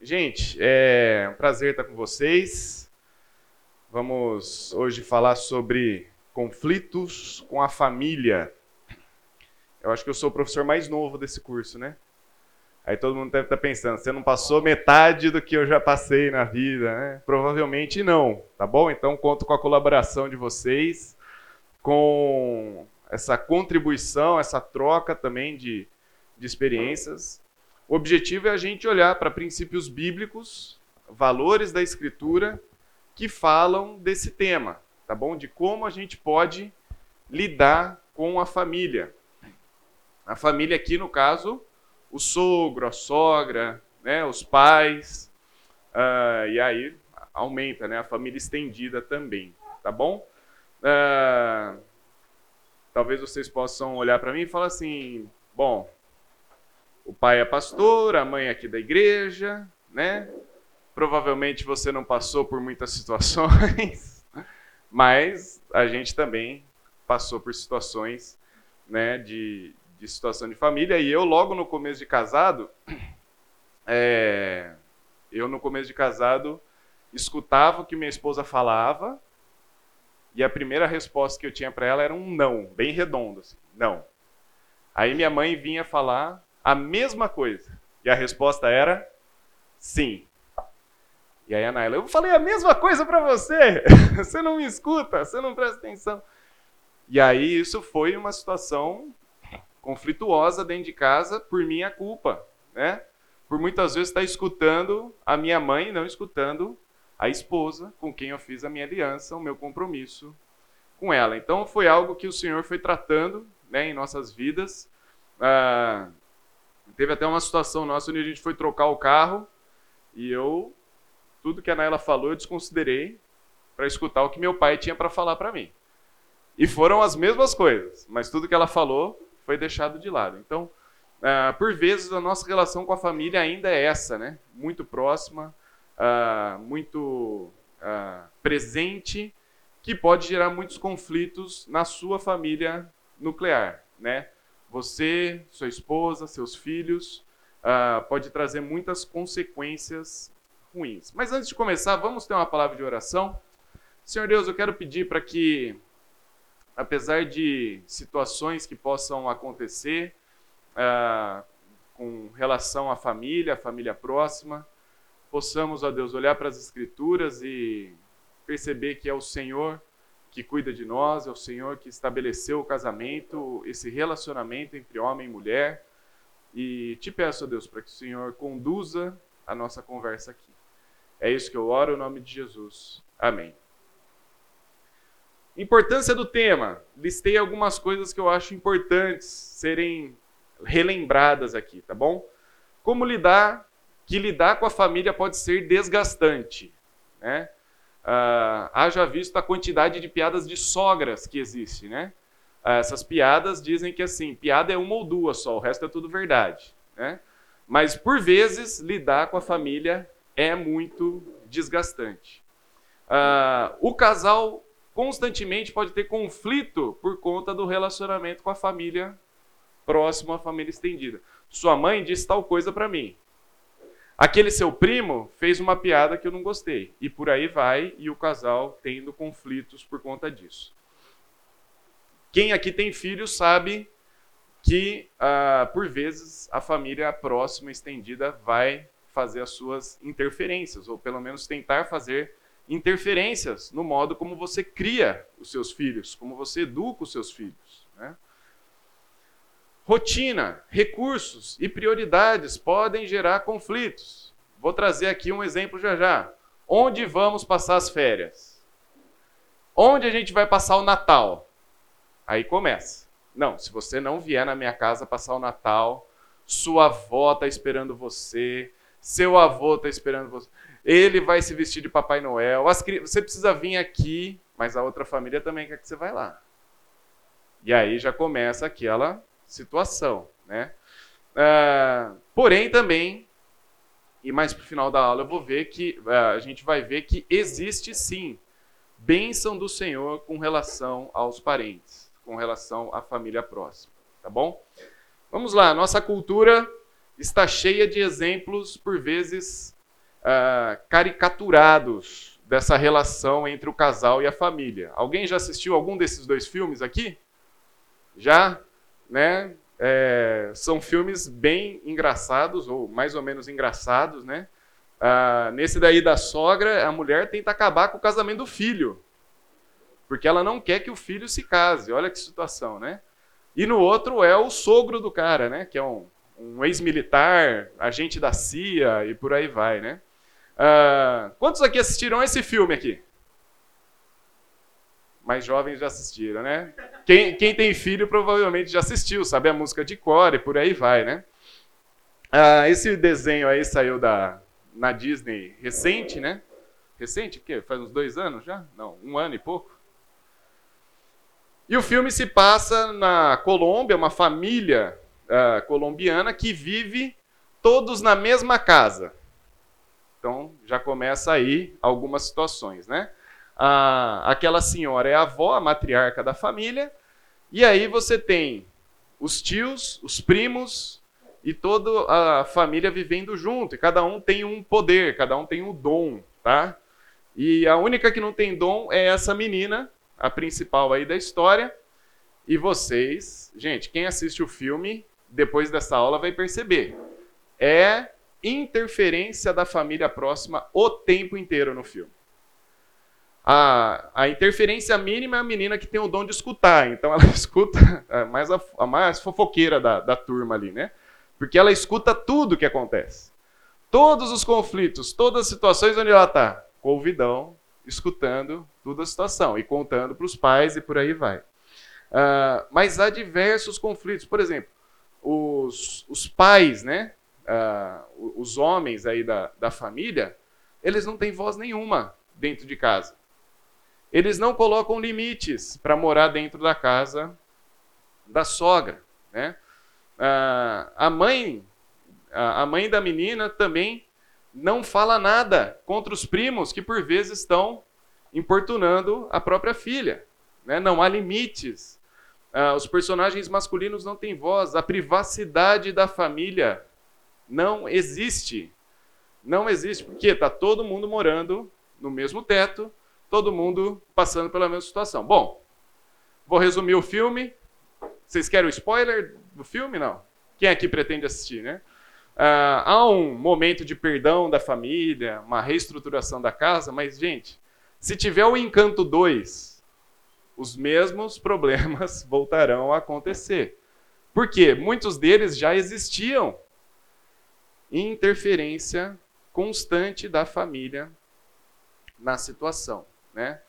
Gente, é um prazer estar com vocês. Vamos hoje falar sobre conflitos com a família. Eu acho que eu sou o professor mais novo desse curso, né? Aí todo mundo deve estar pensando, você não passou metade do que eu já passei na vida, né? Provavelmente não, tá bom? Então conto com a colaboração de vocês, com essa contribuição, essa troca também de, de experiências. O objetivo é a gente olhar para princípios bíblicos, valores da Escritura que falam desse tema, tá bom? De como a gente pode lidar com a família. A família aqui, no caso, o sogro, a sogra, né, os pais, uh, e aí aumenta, né, a família estendida também, tá bom? Uh, talvez vocês possam olhar para mim e falar assim, bom, o pai é pastor, a mãe é aqui da igreja, né? Provavelmente você não passou por muitas situações, mas a gente também passou por situações, né, de, de situação de família. E eu, logo no começo de casado, é, eu no começo de casado escutava o que minha esposa falava e a primeira resposta que eu tinha para ela era um não, bem redondo, assim, não. Aí minha mãe vinha falar a mesma coisa. E a resposta era sim. E aí a Naila, eu falei a mesma coisa para você. você não me escuta, você não presta atenção. E aí isso foi uma situação conflituosa dentro de casa por minha culpa, né? Por muitas vezes estar escutando a minha mãe não escutando a esposa com quem eu fiz a minha aliança, o meu compromisso com ela. Então foi algo que o Senhor foi tratando né, em nossas vidas. Ah, Teve até uma situação nossa onde a gente foi trocar o carro e eu, tudo que a Naila falou, eu desconsiderei para escutar o que meu pai tinha para falar para mim. E foram as mesmas coisas, mas tudo que ela falou foi deixado de lado. Então, uh, por vezes, a nossa relação com a família ainda é essa, né? Muito próxima, uh, muito uh, presente, que pode gerar muitos conflitos na sua família nuclear, né? Você, sua esposa, seus filhos, uh, pode trazer muitas consequências ruins. Mas antes de começar, vamos ter uma palavra de oração. Senhor Deus, eu quero pedir para que, apesar de situações que possam acontecer uh, com relação à família, à família próxima, possamos, ó Deus, olhar para as Escrituras e perceber que é o Senhor que cuida de nós, é o Senhor que estabeleceu o casamento, esse relacionamento entre homem e mulher. E te peço, Deus, para que o Senhor conduza a nossa conversa aqui. É isso que eu oro em nome de Jesus. Amém. Importância do tema. Listei algumas coisas que eu acho importantes serem relembradas aqui, tá bom? Como lidar, que lidar com a família pode ser desgastante, né? Uh, haja visto a quantidade de piadas de sogras que existe, né? Uh, essas piadas dizem que assim, piada é uma ou duas só, o resto é tudo verdade, né? Mas por vezes lidar com a família é muito desgastante. Uh, o casal constantemente pode ter conflito por conta do relacionamento com a família próxima, a família estendida. Sua mãe disse tal coisa para mim. Aquele seu primo fez uma piada que eu não gostei. E por aí vai, e o casal tendo conflitos por conta disso. Quem aqui tem filhos sabe que, ah, por vezes, a família próxima, estendida, vai fazer as suas interferências, ou pelo menos tentar fazer interferências no modo como você cria os seus filhos, como você educa os seus filhos. Né? Rotina, recursos e prioridades podem gerar conflitos. Vou trazer aqui um exemplo já já. Onde vamos passar as férias? Onde a gente vai passar o Natal? Aí começa. Não, se você não vier na minha casa passar o Natal, sua avó está esperando você, seu avô está esperando você, ele vai se vestir de Papai Noel, você precisa vir aqui, mas a outra família também quer que você vá lá. E aí já começa aquela situação, né? Uh, porém, também, e mais para o final da aula, eu vou ver que uh, a gente vai ver que existe sim bênção do Senhor com relação aos parentes, com relação à família próxima, tá bom? Vamos lá, nossa cultura está cheia de exemplos, por vezes, uh, caricaturados dessa relação entre o casal e a família. Alguém já assistiu algum desses dois filmes aqui? Já? Né? É, são filmes bem engraçados, ou mais ou menos engraçados, né? Uh, nesse daí da sogra, a mulher tenta acabar com o casamento do filho. Porque ela não quer que o filho se case. Olha que situação, né? E no outro é o sogro do cara, né? Que é um, um ex-militar, agente da CIA e por aí vai, né? Uh, quantos aqui assistiram esse filme aqui? Mais jovens já assistiram, né? Quem, quem tem filho provavelmente já assistiu, sabe a música de cor e por aí vai, né? Uh, esse desenho aí saiu da, na Disney recente, né? Recente, o quê? Faz uns dois anos já? Não, um ano e pouco. E o filme se passa na Colômbia, uma família uh, colombiana que vive todos na mesma casa. Então já começa aí algumas situações, né? Ah, aquela senhora é a avó, a matriarca da família, e aí você tem os tios, os primos e toda a família vivendo junto, e cada um tem um poder, cada um tem um dom, tá? E a única que não tem dom é essa menina a principal aí da história. E vocês, gente, quem assiste o filme depois dessa aula vai perceber. É interferência da família próxima o tempo inteiro no filme. A, a interferência mínima é a menina que tem o dom de escutar, então ela escuta a mais, a, a mais fofoqueira da, da turma ali, né? Porque ela escuta tudo que acontece. Todos os conflitos, todas as situações onde ela está, com escutando toda a situação e contando para os pais e por aí vai. Uh, mas há diversos conflitos. Por exemplo, os, os pais, né, uh, os homens aí da, da família, eles não têm voz nenhuma dentro de casa. Eles não colocam limites para morar dentro da casa da sogra. Né? Uh, a mãe, a mãe da menina também não fala nada contra os primos que por vezes estão importunando a própria filha. Né? Não há limites. Ah, os personagens masculinos não têm voz. A privacidade da família não existe. Não existe, porque está todo mundo morando no mesmo teto, todo mundo passando pela mesma situação. Bom, vou resumir o filme. Vocês querem o spoiler do filme? Não. Quem aqui pretende assistir, né? Uh, há um momento de perdão da família, uma reestruturação da casa, mas, gente, se tiver o Encanto 2, os mesmos problemas voltarão a acontecer. Por quê? Muitos deles já existiam. Interferência constante da família na situação, né?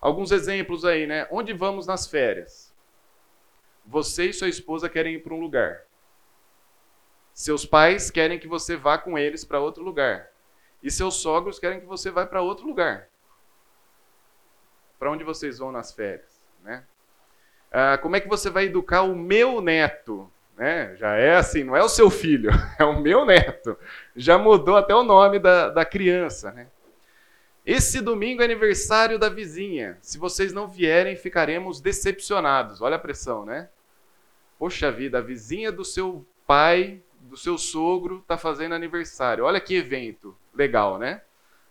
Alguns exemplos aí, né? Onde vamos nas férias? Você e sua esposa querem ir para um lugar. Seus pais querem que você vá com eles para outro lugar. E seus sogros querem que você vá para outro lugar. Para onde vocês vão nas férias? Né? Ah, como é que você vai educar o meu neto? Né? Já é assim, não é o seu filho, é o meu neto. Já mudou até o nome da, da criança. Né? Esse domingo é aniversário da vizinha. Se vocês não vierem, ficaremos decepcionados. Olha a pressão, né? Poxa vida, a vizinha do seu pai do seu sogro está fazendo aniversário. Olha que evento legal, né?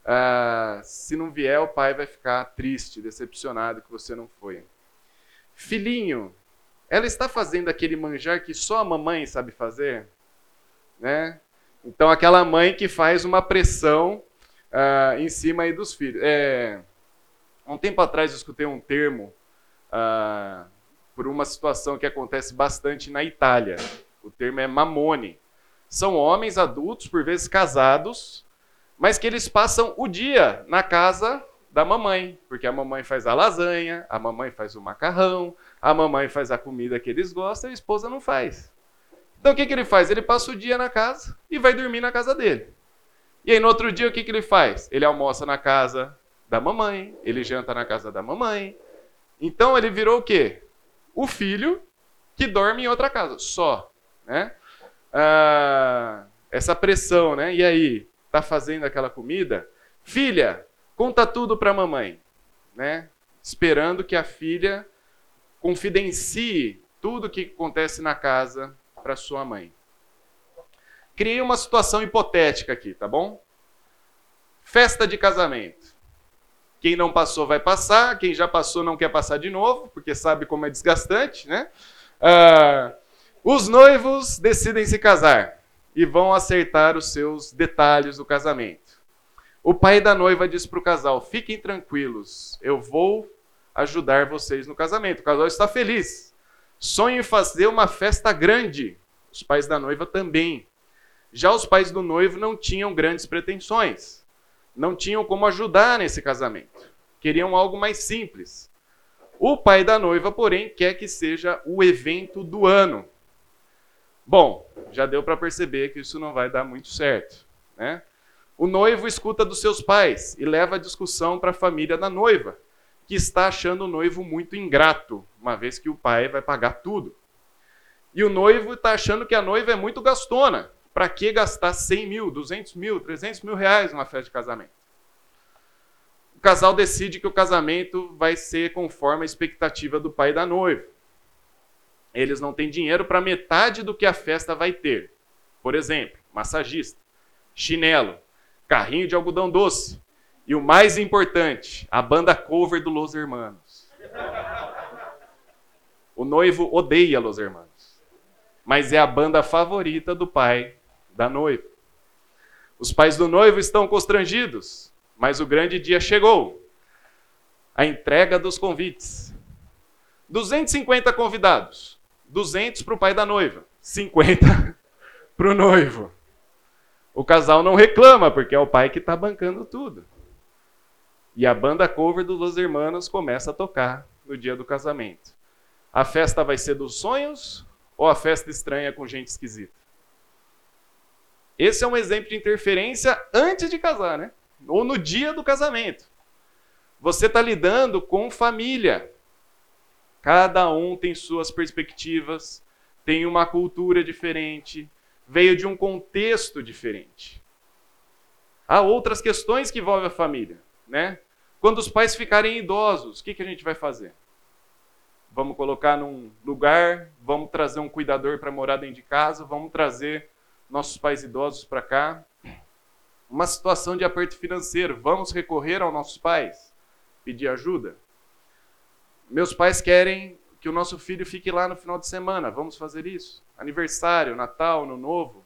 Ah, se não vier, o pai vai ficar triste, decepcionado que você não foi. Filhinho, ela está fazendo aquele manjar que só a mamãe sabe fazer, né? Então aquela mãe que faz uma pressão ah, em cima aí dos filhos. É, um tempo atrás eu escutei um termo ah, por uma situação que acontece bastante na Itália. O termo é mamone. São homens adultos, por vezes casados, mas que eles passam o dia na casa da mamãe, porque a mamãe faz a lasanha, a mamãe faz o macarrão, a mamãe faz a comida que eles gostam e a esposa não faz. Então o que, que ele faz? Ele passa o dia na casa e vai dormir na casa dele. E aí no outro dia o que, que ele faz? Ele almoça na casa da mamãe, ele janta na casa da mamãe. Então ele virou o quê? O filho que dorme em outra casa, só né? Ah, essa pressão, né? E aí, tá fazendo aquela comida? Filha, conta tudo para a mamãe, né? Esperando que a filha confidencie tudo o que acontece na casa para sua mãe. Criei uma situação hipotética aqui, tá bom? Festa de casamento. Quem não passou vai passar, quem já passou não quer passar de novo, porque sabe como é desgastante, né? Uh, os noivos decidem se casar e vão acertar os seus detalhes do casamento. O pai da noiva diz para o casal: fiquem tranquilos, eu vou ajudar vocês no casamento. O casal está feliz. Sonho em fazer uma festa grande. Os pais da noiva também. Já os pais do noivo não tinham grandes pretensões. Não tinham como ajudar nesse casamento. Queriam algo mais simples. O pai da noiva, porém, quer que seja o evento do ano. Bom, já deu para perceber que isso não vai dar muito certo, né? O noivo escuta dos seus pais e leva a discussão para a família da noiva, que está achando o noivo muito ingrato, uma vez que o pai vai pagar tudo. E o noivo está achando que a noiva é muito gastona. Para que gastar 100 mil, 200 mil, 300 mil reais numa festa de casamento? O casal decide que o casamento vai ser conforme a expectativa do pai da noiva. Eles não têm dinheiro para metade do que a festa vai ter. Por exemplo, massagista, chinelo, carrinho de algodão doce. E o mais importante, a banda cover do Los Hermanos. O noivo odeia Los Hermanos, mas é a banda favorita do pai da noiva. Os pais do noivo estão constrangidos, mas o grande dia chegou. A entrega dos convites. 250 convidados. 200 para o pai da noiva, 50 para o noivo. O casal não reclama, porque é o pai que está bancando tudo. E a banda cover dos Los Hermanos começa a tocar no dia do casamento. A festa vai ser dos sonhos ou a festa estranha com gente esquisita? Esse é um exemplo de interferência antes de casar, né? Ou no dia do casamento. Você está lidando com família. Cada um tem suas perspectivas, tem uma cultura diferente, veio de um contexto diferente. Há outras questões que envolvem a família, né? Quando os pais ficarem idosos, o que, que a gente vai fazer? Vamos colocar num lugar, vamos trazer um cuidador para morar dentro de casa, vamos trazer nossos pais idosos para cá. Uma situação de aperto financeiro, vamos recorrer aos nossos pais, pedir ajuda. Meus pais querem que o nosso filho fique lá no final de semana. Vamos fazer isso? Aniversário, Natal, Ano Novo.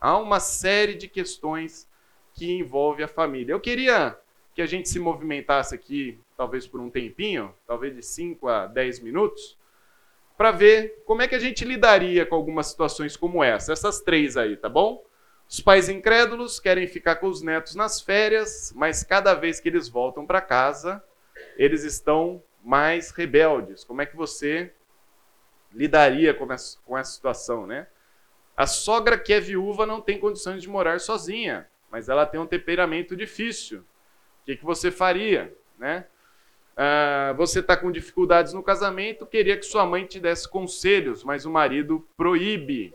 Há uma série de questões que envolve a família. Eu queria que a gente se movimentasse aqui, talvez por um tempinho, talvez de 5 a 10 minutos, para ver como é que a gente lidaria com algumas situações como essa. Essas três aí, tá bom? Os pais incrédulos querem ficar com os netos nas férias, mas cada vez que eles voltam para casa, eles estão mais rebeldes. Como é que você lidaria com essa, com essa situação, né? A sogra que é viúva não tem condições de morar sozinha, mas ela tem um temperamento difícil. O que, que você faria, né? Ah, você está com dificuldades no casamento, queria que sua mãe te desse conselhos, mas o marido proíbe.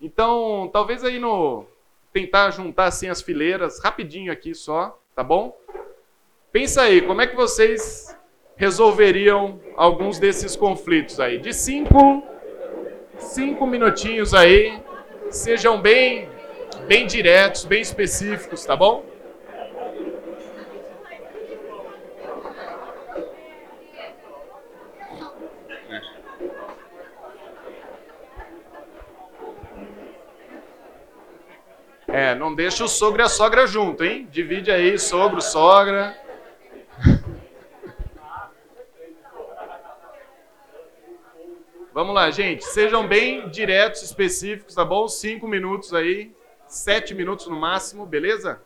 Então, talvez aí no tentar juntar assim as fileiras, rapidinho aqui só, tá bom? Pensa aí, como é que vocês resolveriam alguns desses conflitos aí. De cinco, cinco minutinhos aí, sejam bem, bem diretos, bem específicos, tá bom? É, não deixa o sogro e a sogra junto, hein? Divide aí, sogro, sogra. Vamos lá, gente. Sejam bem diretos, específicos, tá bom? Cinco minutos aí, sete minutos no máximo, beleza?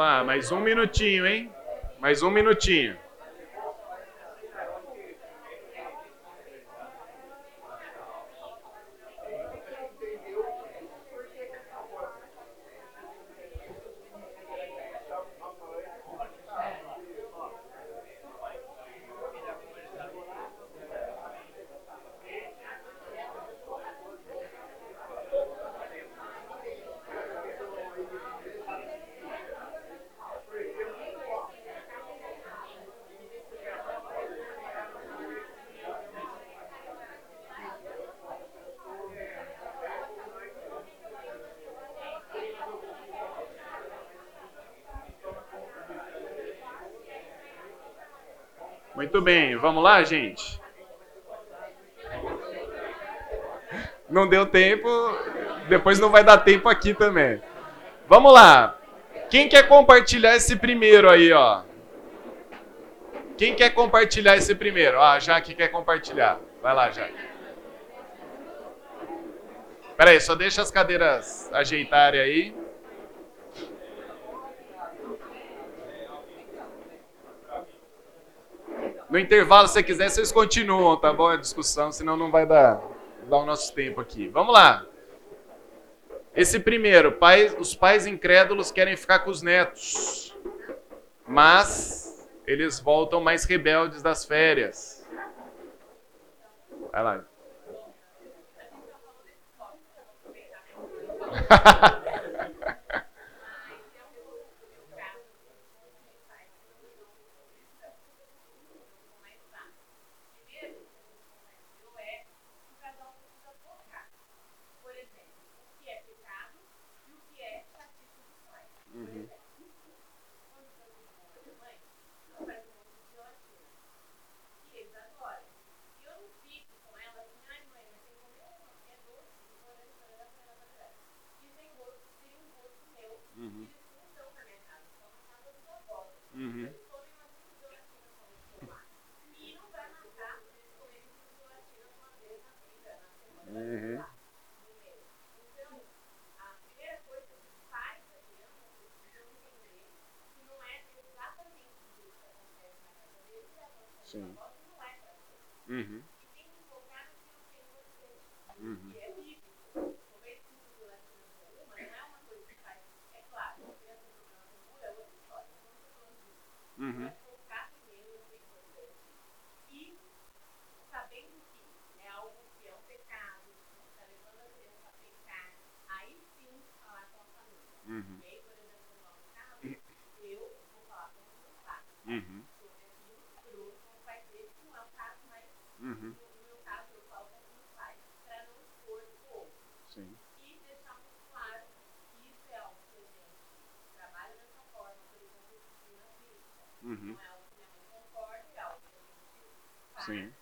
lá, mais um minutinho, hein? Mais um minutinho. Muito bem, vamos lá, gente? Não deu tempo, depois não vai dar tempo aqui também. Vamos lá. Quem quer compartilhar esse primeiro aí, ó? Quem quer compartilhar esse primeiro? Ó, ah, a Jaque quer compartilhar. Vai lá, Jaque. Peraí, só deixa as cadeiras ajeitarem aí. No intervalo, se quiser, vocês continuam, tá bom? É discussão, senão não vai dar, dar o nosso tempo aqui. Vamos lá. Esse primeiro, os pais incrédulos querem ficar com os netos, mas eles voltam mais rebeldes das férias. Vai lá. cream.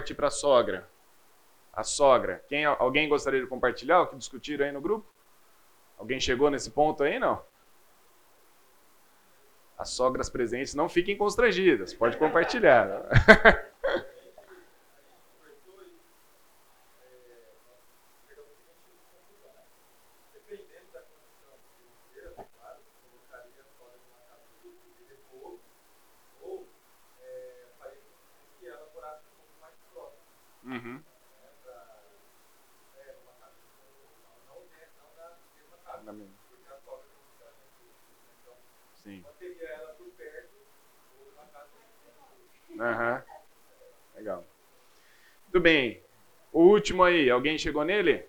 partir para a sogra. A sogra. Quem, alguém gostaria de compartilhar o que discutiram aí no grupo? Alguém chegou nesse ponto aí, não? As sogras presentes não fiquem constrangidas, pode compartilhar. Né? último aí, alguém chegou nele?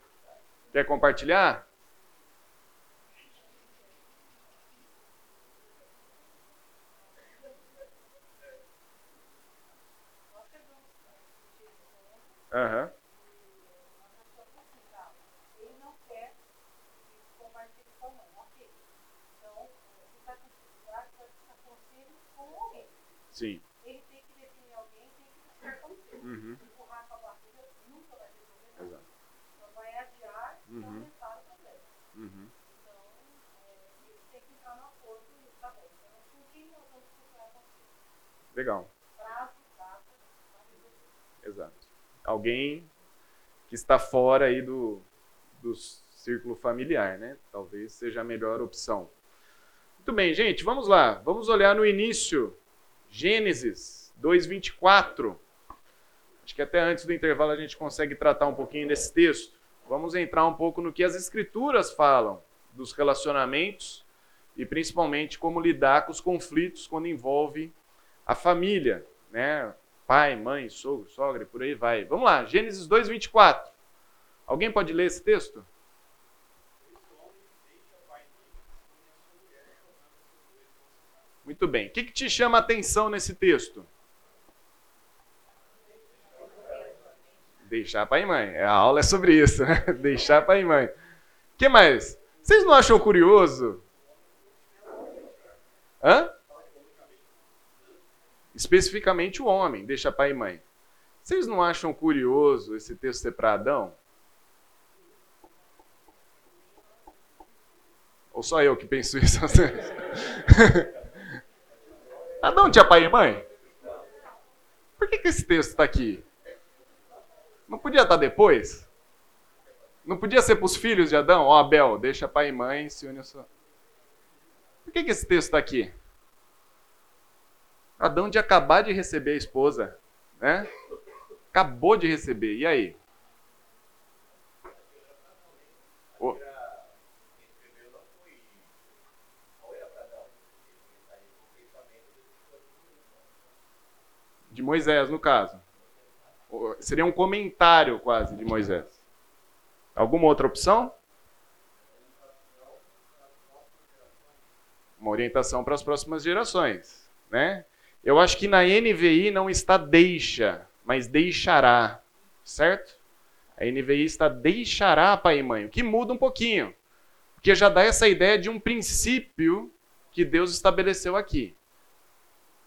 Quer compartilhar? Nós chegamos a discutir isso ontem, Aham. e nós achamos assim, tá? Ele não quer que compartilhe com a mãe, ok. Então, eh, se está com dificuldade, pode ficar conselho com alguém. Sim. Ele tem que definir alguém, tem que buscar conselho. Uhum. Empurrar com a barriga nunca vai resolver nada. Exato. Só vai adiar e Uhum. aumentar o problema. Uhum. Então, é, eles têm que entrar no acordo e tá bom. Então, com quem nós vamos procurar conselho? Legal. Prazo, data, para resolver. Exato. Alguém que está fora aí do, do círculo familiar, né? Talvez seja a melhor opção. Muito bem, gente, vamos lá. Vamos olhar no início. Gênesis 2:24. Acho que até antes do intervalo a gente consegue tratar um pouquinho desse texto. Vamos entrar um pouco no que as escrituras falam dos relacionamentos e principalmente como lidar com os conflitos quando envolve a família, né? Pai, mãe, sogro, sogra e por aí vai. Vamos lá, Gênesis 2:24. Alguém pode ler esse texto? Muito bem. O que, que te chama a atenção nesse texto? Deixar pai e mãe. A aula é sobre isso, né? Deixar pai e mãe. O que mais? Vocês não acham curioso? Hã? Especificamente o homem, deixa pai e mãe. Vocês não acham curioso esse texto ser para Adão? Ou só eu que penso isso? Adão tinha pai e mãe? Por que, que esse texto está aqui? Não podia estar depois? Não podia ser para os filhos de Adão? Ó, Abel, deixa pai e mãe, se une a sua... Por que, que esse texto está aqui? Adão de acabar de receber a esposa, né? Acabou de receber. E aí? De Moisés, no caso. Seria um comentário quase de Moisés. Alguma outra opção? Uma orientação para as próximas gerações, né? Eu acho que na NVI não está deixa, mas deixará, certo? A NVI está deixará pai e mãe, o que muda um pouquinho, porque já dá essa ideia de um princípio que Deus estabeleceu aqui.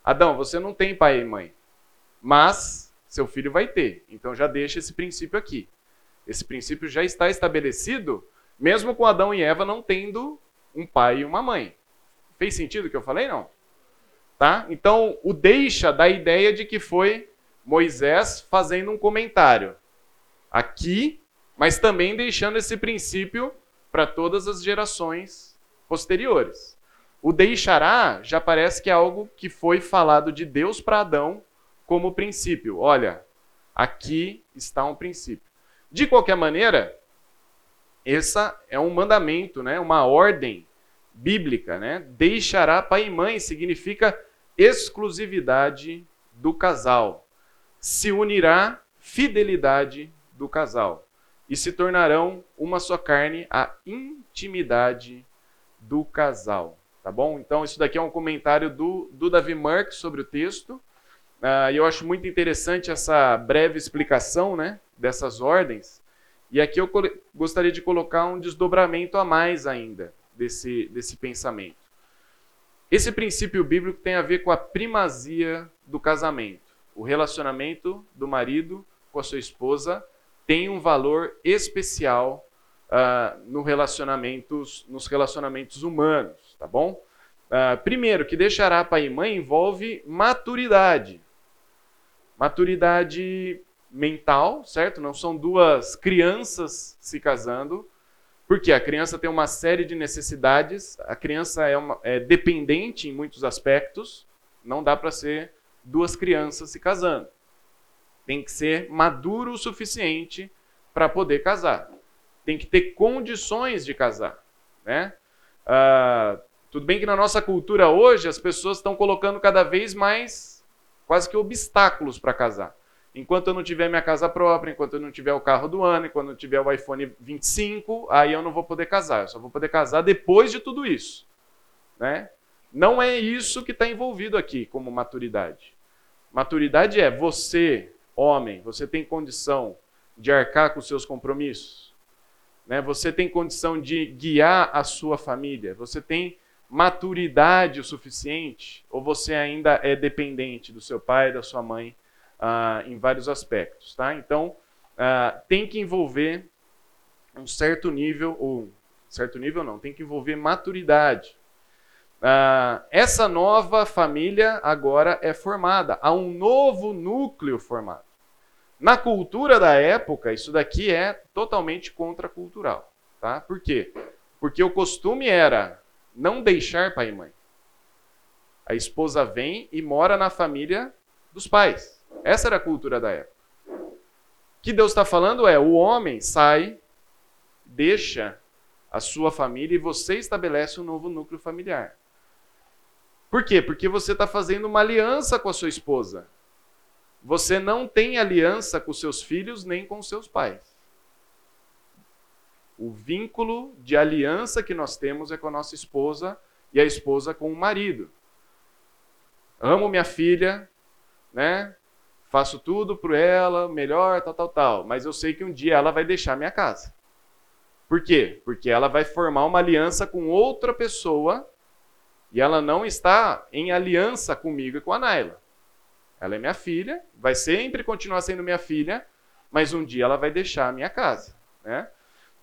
Adão, você não tem pai e mãe, mas seu filho vai ter. Então já deixa esse princípio aqui. Esse princípio já está estabelecido, mesmo com Adão e Eva não tendo um pai e uma mãe. Fez sentido o que eu falei, não? Tá? Então, o deixa dá a ideia de que foi Moisés fazendo um comentário aqui, mas também deixando esse princípio para todas as gerações posteriores. O deixará já parece que é algo que foi falado de Deus para Adão como princípio. Olha, aqui está um princípio. De qualquer maneira, essa é um mandamento, né? uma ordem bíblica. Né? Deixará pai e mãe significa exclusividade do casal. Se unirá fidelidade do casal. E se tornarão uma só carne a intimidade do casal. Tá bom? Então, isso daqui é um comentário do, do Davi Mark sobre o texto. E eu acho muito interessante essa breve explicação né, dessas ordens. E aqui eu gostaria de colocar um desdobramento a mais ainda desse, desse pensamento. Esse princípio bíblico tem a ver com a primazia do casamento. O relacionamento do marido com a sua esposa tem um valor especial ah, no relacionamentos, nos relacionamentos humanos, tá bom? Ah, primeiro, que deixará pai e mãe envolve maturidade. Maturidade mental, certo? Não são duas crianças se casando, porque a criança tem uma série de necessidades, a criança é, uma- é dependente em muitos aspectos, não dá para ser duas crianças se casando. tem que ser maduro o suficiente para poder casar. Tem que ter condições de casar, né? Ah, tudo bem que na nossa cultura hoje as pessoas estão colocando cada vez mais quase que obstáculos para casar. Enquanto eu não tiver minha casa própria, enquanto eu não tiver o carro do ano, enquanto eu não tiver o iPhone 25, aí eu não vou poder casar. Eu só vou poder casar depois de tudo isso. Né? Não é isso que está envolvido aqui como maturidade. Maturidade é você, homem, você tem condição de arcar com seus compromissos. Né? Você tem condição de guiar a sua família. Você tem maturidade o suficiente? Ou você ainda é dependente do seu pai, da sua mãe? Ah, em vários aspectos. Tá? Então, ah, tem que envolver um certo nível, ou certo nível não, tem que envolver maturidade. Ah, essa nova família agora é formada, há um novo núcleo formado. Na cultura da época, isso daqui é totalmente contracultural. Tá? Por quê? Porque o costume era não deixar pai e mãe. A esposa vem e mora na família dos pais. Essa era a cultura da época. O que Deus está falando é: o homem sai, deixa a sua família e você estabelece um novo núcleo familiar. Por quê? Porque você está fazendo uma aliança com a sua esposa. Você não tem aliança com seus filhos nem com seus pais. O vínculo de aliança que nós temos é com a nossa esposa e a esposa com o marido. Amo minha filha, né? Faço tudo por ela, melhor, tal, tal, tal. Mas eu sei que um dia ela vai deixar minha casa. Por quê? Porque ela vai formar uma aliança com outra pessoa e ela não está em aliança comigo e com a Naila. Ela é minha filha, vai sempre continuar sendo minha filha, mas um dia ela vai deixar a minha casa. Né?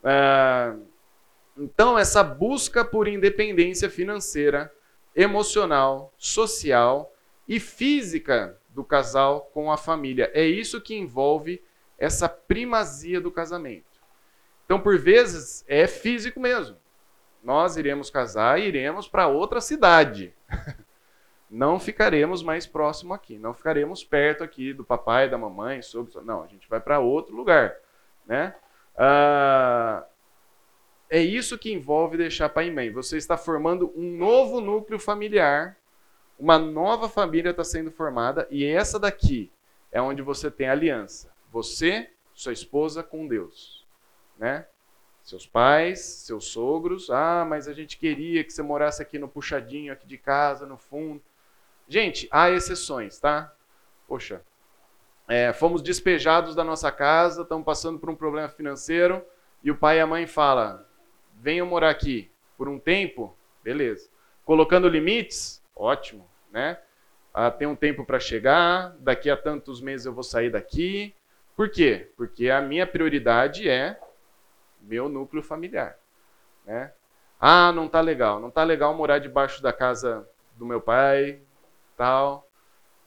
Ah, então, essa busca por independência financeira, emocional, social e física do casal com a família. É isso que envolve essa primazia do casamento. Então, por vezes, é físico mesmo. Nós iremos casar e iremos para outra cidade. Não ficaremos mais próximo aqui, não ficaremos perto aqui do papai, da mamãe, sobre, não, a gente vai para outro lugar, né? Ah, é isso que envolve deixar pai e mãe. Você está formando um novo núcleo familiar uma nova família está sendo formada e essa daqui é onde você tem aliança. Você, sua esposa com Deus, né? Seus pais, seus sogros. Ah, mas a gente queria que você morasse aqui no puxadinho aqui de casa, no fundo. Gente, há exceções, tá? Poxa, é, fomos despejados da nossa casa, estamos passando por um problema financeiro e o pai e a mãe falam: venham morar aqui por um tempo, beleza. Colocando limites, ótimo né? Ah, tem um tempo para chegar, daqui a tantos meses eu vou sair daqui. Por quê? Porque a minha prioridade é meu núcleo familiar, né? Ah, não tá legal, não tá legal morar debaixo da casa do meu pai, tal.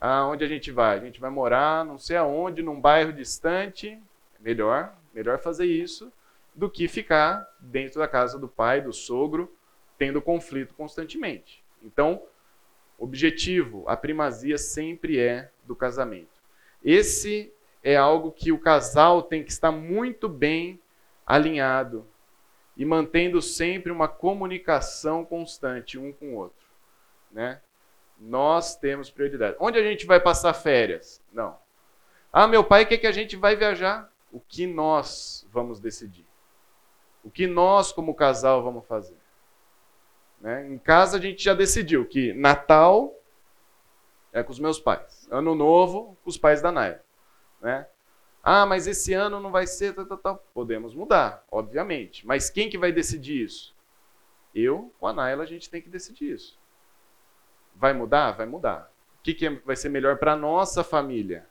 Ah, onde a gente vai? A gente vai morar, não sei aonde, num bairro distante. Melhor, melhor fazer isso do que ficar dentro da casa do pai, do sogro, tendo conflito constantemente. Então, objetivo, a primazia sempre é do casamento. Esse é algo que o casal tem que estar muito bem alinhado e mantendo sempre uma comunicação constante um com o outro, né? Nós temos prioridade. Onde a gente vai passar férias? Não. Ah, meu pai quer que a gente vai viajar. O que nós vamos decidir? O que nós, como casal, vamos fazer? Né? Em casa a gente já decidiu que Natal é com os meus pais, Ano Novo com os pais da Naira. Né? Ah, mas esse ano não vai ser. Tal, tal, tal. Podemos mudar, obviamente. Mas quem que vai decidir isso? Eu com a Naila a gente tem que decidir isso. Vai mudar? Vai mudar. O que, que vai ser melhor para a nossa família?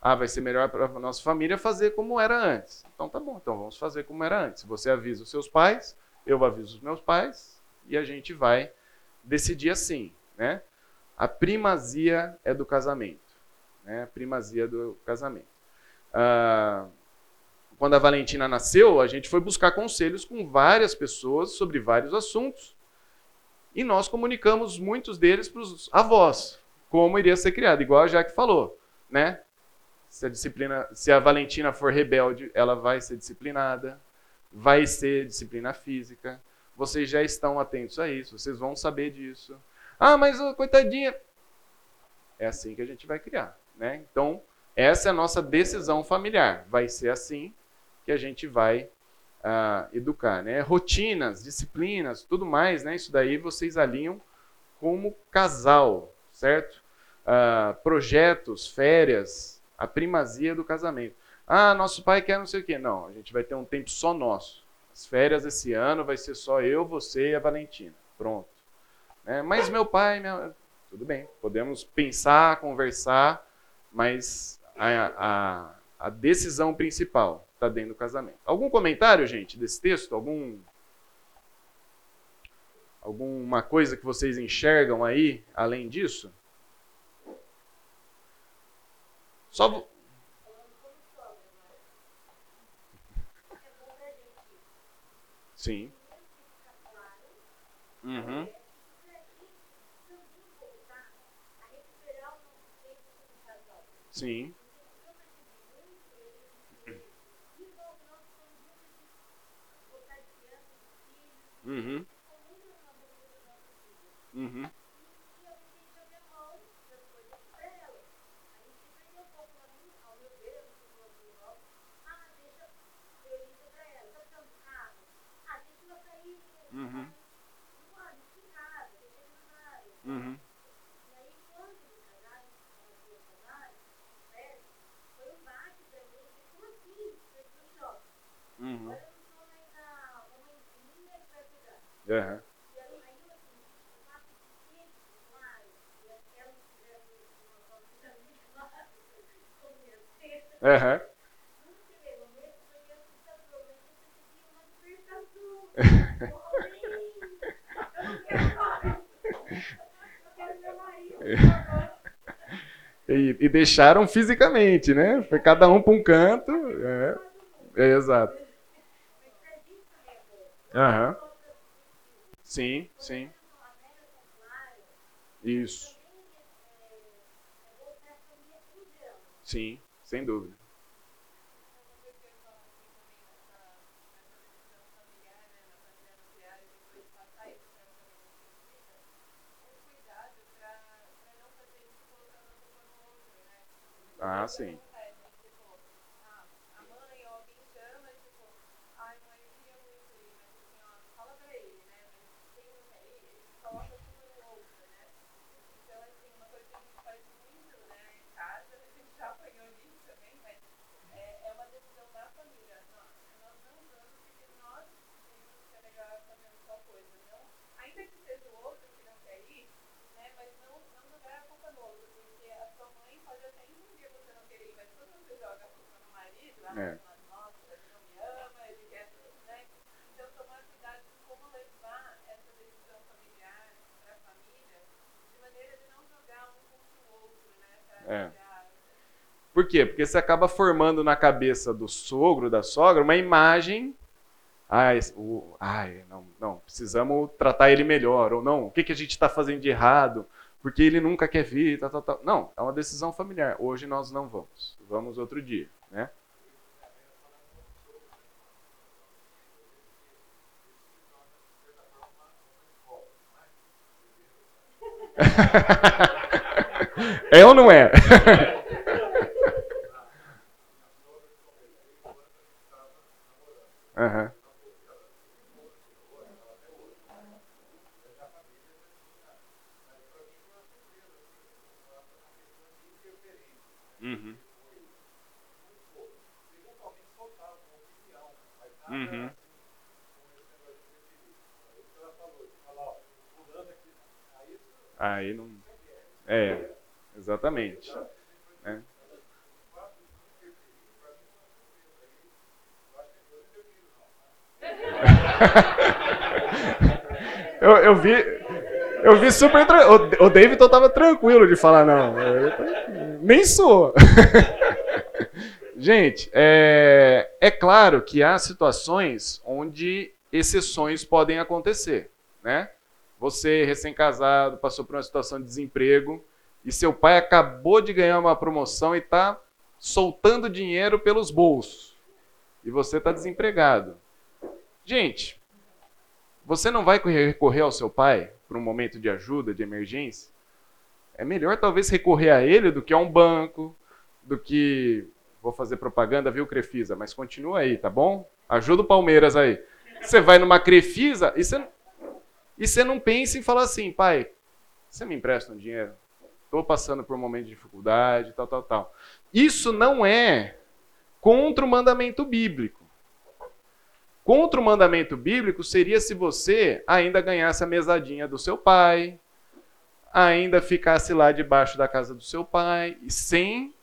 Ah, vai ser melhor para a nossa família fazer como era antes. Então tá bom, então vamos fazer como era antes. Você avisa os seus pais, eu aviso os meus pais, e a gente vai decidir assim, né? A primazia é do casamento, né? A primazia do casamento. Ah, quando a Valentina nasceu, a gente foi buscar conselhos com várias pessoas sobre vários assuntos e nós comunicamos muitos deles para os avós, como iria ser criado, igual a Jaque falou, né? Se a disciplina, se a Valentina for rebelde, ela vai ser disciplinada, vai ser disciplina física. Vocês já estão atentos a isso, vocês vão saber disso. Ah, mas oh, coitadinha. É assim que a gente vai criar, né? Então, essa é a nossa decisão familiar. Vai ser assim que a gente vai uh, educar, né? Rotinas, disciplinas, tudo mais, né? Isso daí vocês alinham como casal, certo? Uh, projetos, férias, a primazia do casamento. Ah, nosso pai quer não sei o quê. Não, a gente vai ter um tempo só nosso. As férias esse ano vai ser só eu, você e a Valentina. Pronto. Né? Mas meu pai, minha... tudo bem, podemos pensar, conversar, mas a, a, a decisão principal está dentro do casamento. Algum comentário, gente, desse texto? Algum alguma coisa que vocês enxergam aí além disso? Só Sim. Uhum. Sim. Uhum. Uhum. Uhum. Uhum. Uhum. Uhum. Deixaram fisicamente, né? Foi cada um para um canto. É, é exato. Uhum. Sim, sim. Isso. Sim, sem dúvida. Ah, sim. É. É. Por quê? Porque você acaba formando na cabeça do sogro, da sogra, uma imagem. Ah, o, ai, não, não, precisamos tratar ele melhor. Ou não, o que, que a gente está fazendo de errado? Porque ele nunca quer vir, tal, tal, tal. Não, é uma decisão familiar. Hoje nós não vamos. Vamos outro dia, né? é ou não é? Uhum. Uhum. Uhum. Aí não. É, exatamente. É. eu, eu vi. Eu vi super. O, o David estava tranquilo de falar, não. nem sou. Gente, é, é claro que há situações onde exceções podem acontecer, né? Você, recém-casado, passou por uma situação de desemprego e seu pai acabou de ganhar uma promoção e está soltando dinheiro pelos bolsos e você está desempregado. Gente, você não vai recorrer ao seu pai para um momento de ajuda, de emergência? É melhor talvez recorrer a ele do que a um banco, do que. Vou fazer propaganda, viu, Crefisa? Mas continua aí, tá bom? Ajuda o Palmeiras aí. Você vai numa Crefisa e você, e você não pensa em falar assim, pai, você me empresta um dinheiro? Estou passando por um momento de dificuldade, tal, tal, tal. Isso não é contra o mandamento bíblico. Contra o mandamento bíblico seria se você ainda ganhasse a mesadinha do seu pai, ainda ficasse lá debaixo da casa do seu pai, sem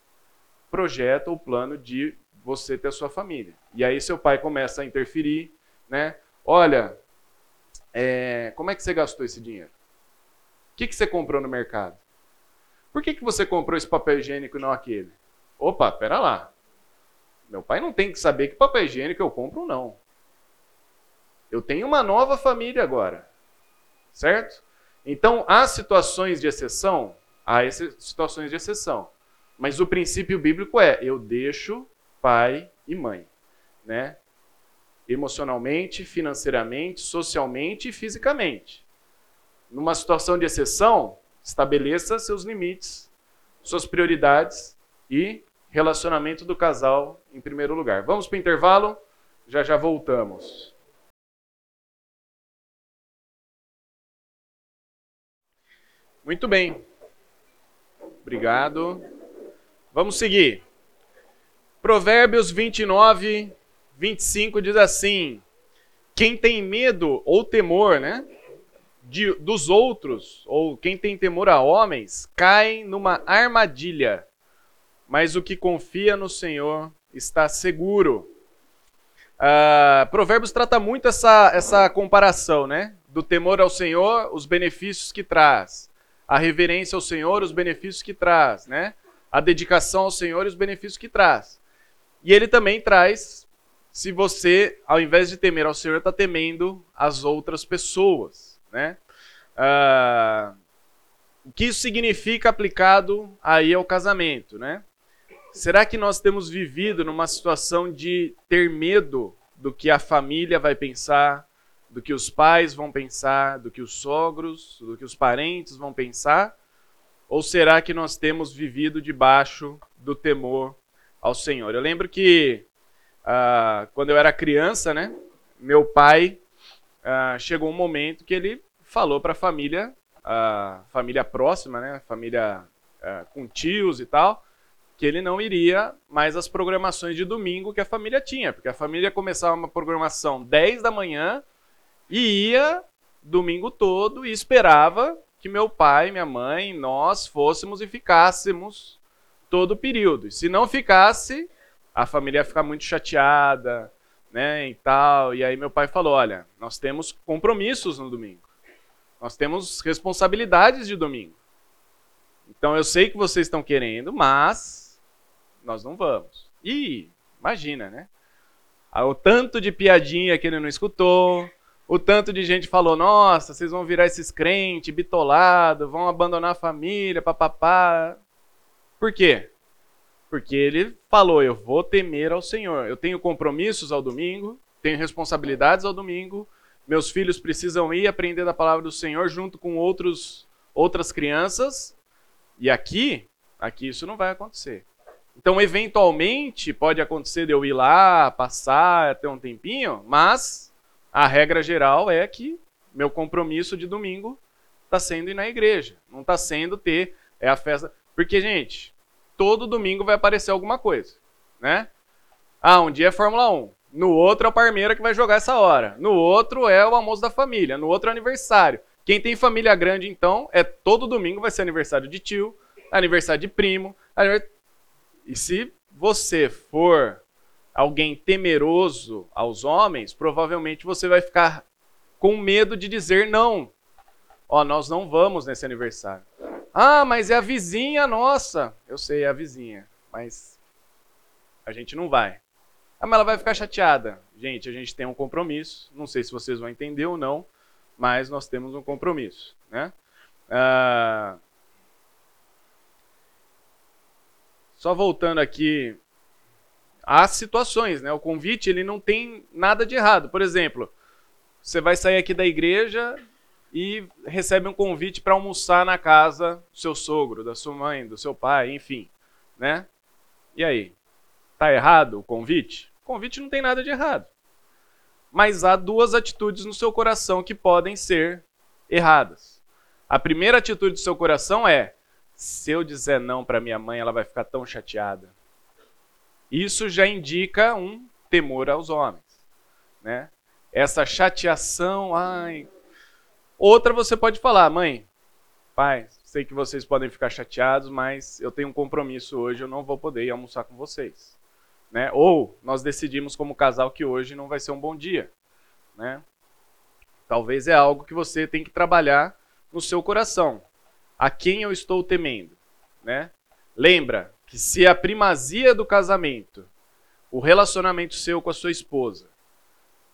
projeto ou plano de você ter a sua família. E aí seu pai começa a interferir, né? Olha, é, como é que você gastou esse dinheiro? O que, que você comprou no mercado? Por que, que você comprou esse papel higiênico e não aquele? Opa, pera lá. Meu pai não tem que saber que papel higiênico eu compro não. Eu tenho uma nova família agora. Certo? Então, há situações de exceção? Há situações de exceção. Mas o princípio bíblico é: eu deixo pai e mãe. Né? Emocionalmente, financeiramente, socialmente e fisicamente. Numa situação de exceção, estabeleça seus limites, suas prioridades e relacionamento do casal em primeiro lugar. Vamos para o intervalo? Já já voltamos. Muito bem. Obrigado. Vamos seguir. Provérbios 29, 25 diz assim: Quem tem medo ou temor, né? De, dos outros, ou quem tem temor a homens, cai numa armadilha mas o que confia no Senhor está seguro. Uh, Provérbios trata muito essa, essa comparação, né? Do temor ao Senhor, os benefícios que traz. A reverência ao Senhor, os benefícios que traz, né? A dedicação ao Senhor e os benefícios que traz. E ele também traz se você, ao invés de temer ao Senhor, está temendo as outras pessoas, né? Uh, o que isso significa aplicado aí ao casamento, né? Será que nós temos vivido numa situação de ter medo do que a família vai pensar, do que os pais vão pensar, do que os sogros, do que os parentes vão pensar? Ou será que nós temos vivido debaixo do temor ao Senhor? Eu lembro que uh, quando eu era criança, né, meu pai uh, chegou um momento que ele falou para a família, a família próxima, né, família ah, com tios e tal, que ele não iria mais às programações de domingo que a família tinha, porque a família começava uma programação 10 da manhã e ia domingo todo e esperava que meu pai, minha mãe, nós fôssemos e ficássemos todo o período. E se não ficasse, a família ia ficar muito chateada, né, e tal. E aí meu pai falou: "Olha, nós temos compromissos no domingo. Nós temos responsabilidades de domingo. Então eu sei que vocês estão querendo, mas nós não vamos. E imagina, né? Ah, o tanto de piadinha que ele não escutou, o tanto de gente falou: nossa, vocês vão virar esses crentes, bitolado, vão abandonar a família, papapá. Por quê? Porque ele falou: eu vou temer ao Senhor. Eu tenho compromissos ao domingo, tenho responsabilidades ao domingo, meus filhos precisam ir aprender da palavra do Senhor junto com outros, outras crianças. E aqui, aqui isso não vai acontecer. Então, eventualmente, pode acontecer de eu ir lá, passar, ter um tempinho, mas a regra geral é que meu compromisso de domingo está sendo ir na igreja. Não está sendo ter é a festa. Porque, gente, todo domingo vai aparecer alguma coisa, né? Ah, um dia é Fórmula 1. No outro é o Parmeira que vai jogar essa hora. No outro é o almoço da família. No outro é aniversário. Quem tem família grande, então, é todo domingo vai ser aniversário de tio, aniversário de primo, e se você for alguém temeroso aos homens, provavelmente você vai ficar com medo de dizer não. Ó, oh, nós não vamos nesse aniversário. Ah, mas é a vizinha nossa. Eu sei, é a vizinha, mas a gente não vai. Ah, mas ela vai ficar chateada. Gente, a gente tem um compromisso. Não sei se vocês vão entender ou não, mas nós temos um compromisso, né? Ah, só voltando aqui às situações, né? O convite ele não tem nada de errado. Por exemplo, você vai sair aqui da igreja e recebe um convite para almoçar na casa do seu sogro, da sua mãe, do seu pai, enfim, né? E aí? Tá errado o convite? O convite não tem nada de errado. Mas há duas atitudes no seu coração que podem ser erradas. A primeira atitude do seu coração é: se eu dizer não para minha mãe, ela vai ficar tão chateada. Isso já indica um temor aos homens, né? Essa chateação, ai. Outra você pode falar, mãe, pai, sei que vocês podem ficar chateados, mas eu tenho um compromisso hoje, eu não vou poder ir almoçar com vocês. Né? Ou nós decidimos como casal que hoje não vai ser um bom dia. Né? Talvez é algo que você tem que trabalhar no seu coração. A quem eu estou temendo? Né? Lembra que se a primazia do casamento, o relacionamento seu com a sua esposa,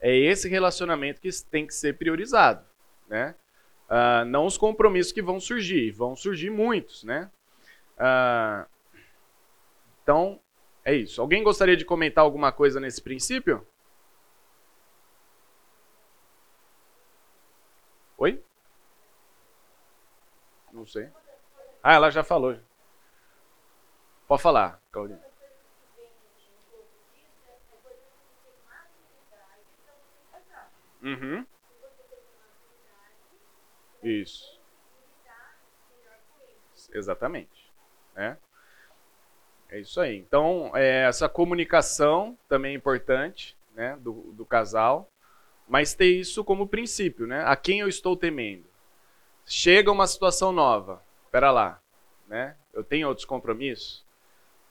é esse relacionamento que tem que ser priorizado. Né? Uh, não os compromissos que vão surgir, vão surgir muitos. Né? Uh, então, é isso. Alguém gostaria de comentar alguma coisa nesse princípio? Oi? Não sei. Ah, ela já falou. Pode falar, Claudinha. Uhum. Isso. Exatamente. É. É isso aí. Então, é, essa comunicação também é importante né, do, do casal, mas ter isso como princípio, né? A quem eu estou temendo? Chega uma situação nova, espera lá, né? Eu tenho outros compromissos?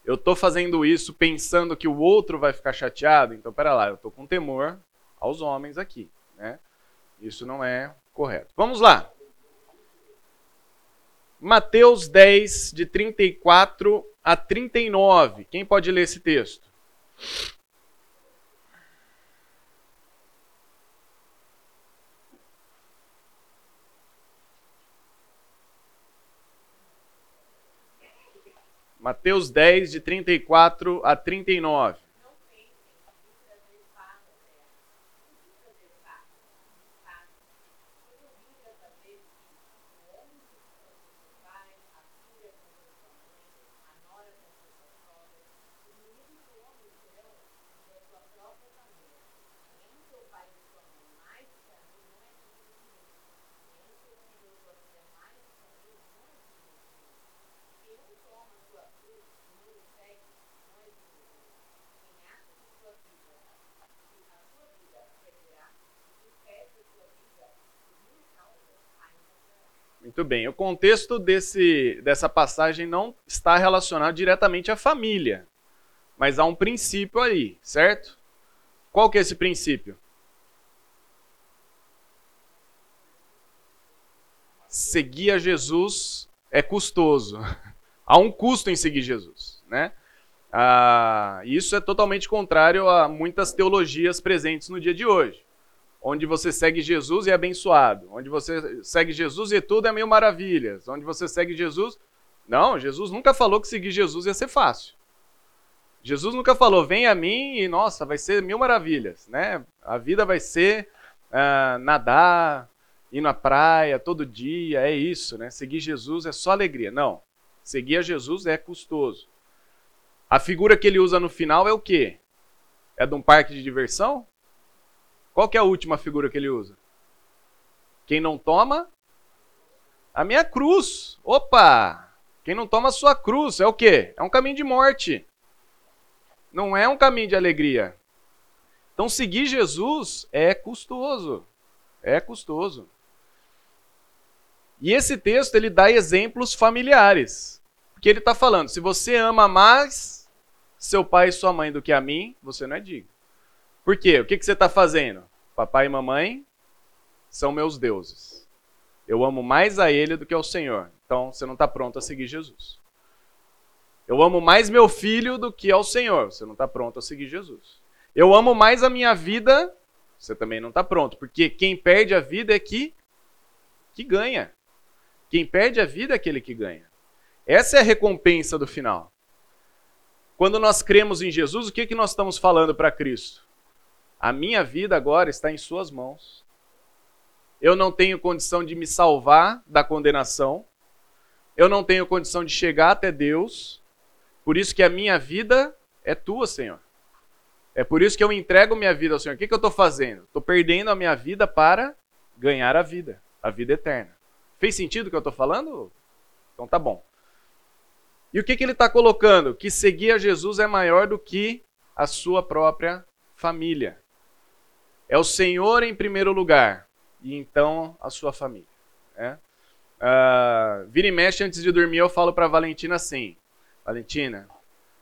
Eu estou fazendo isso pensando que o outro vai ficar chateado? Então, espera lá, eu estou com temor aos homens aqui, né? Isso não é correto. Vamos lá. Mateus 10, de 34 a 39. Quem pode ler esse texto? Mateus 10, de 34 a 39. Muito bem. O contexto desse, dessa passagem não está relacionado diretamente à família, mas há um princípio aí, certo? Qual que é esse princípio? Seguir a Jesus é custoso. há um custo em seguir Jesus, né? Ah, isso é totalmente contrário a muitas teologias presentes no dia de hoje onde você segue Jesus e é abençoado, onde você segue Jesus e tudo é mil maravilhas, onde você segue Jesus. Não, Jesus nunca falou que seguir Jesus ia ser fácil. Jesus nunca falou, vem a mim e nossa, vai ser mil maravilhas, né? A vida vai ser uh, nadar, ir na praia todo dia, é isso, né? Seguir Jesus é só alegria. Não, seguir a Jesus é custoso. A figura que ele usa no final é o quê? É de um parque de diversão? Qual é a última figura que ele usa? Quem não toma a minha cruz. Opa! Quem não toma a sua cruz é o quê? É um caminho de morte. Não é um caminho de alegria. Então seguir Jesus é custoso. É custoso. E esse texto ele dá exemplos familiares. Porque ele está falando: se você ama mais seu pai e sua mãe do que a mim, você não é digno. Por quê? O que, que você está fazendo? Papai e mamãe são meus deuses. Eu amo mais a ele do que ao Senhor. Então você não está pronto a seguir Jesus. Eu amo mais meu filho do que ao Senhor. Você não está pronto a seguir Jesus. Eu amo mais a minha vida. Você também não está pronto. Porque quem perde a vida é que, que ganha. Quem perde a vida é aquele que ganha. Essa é a recompensa do final. Quando nós cremos em Jesus, o que, que nós estamos falando para Cristo? A minha vida agora está em Suas mãos. Eu não tenho condição de me salvar da condenação. Eu não tenho condição de chegar até Deus. Por isso que a minha vida é tua, Senhor. É por isso que eu entrego minha vida ao Senhor. O que, que eu estou fazendo? Estou perdendo a minha vida para ganhar a vida, a vida eterna. Fez sentido o que eu estou falando? Então tá bom. E o que, que ele está colocando? Que seguir a Jesus é maior do que a sua própria família. É o Senhor em primeiro lugar e então a sua família. Né? Uh, vira e mexe antes de dormir, eu falo para Valentina assim: Valentina,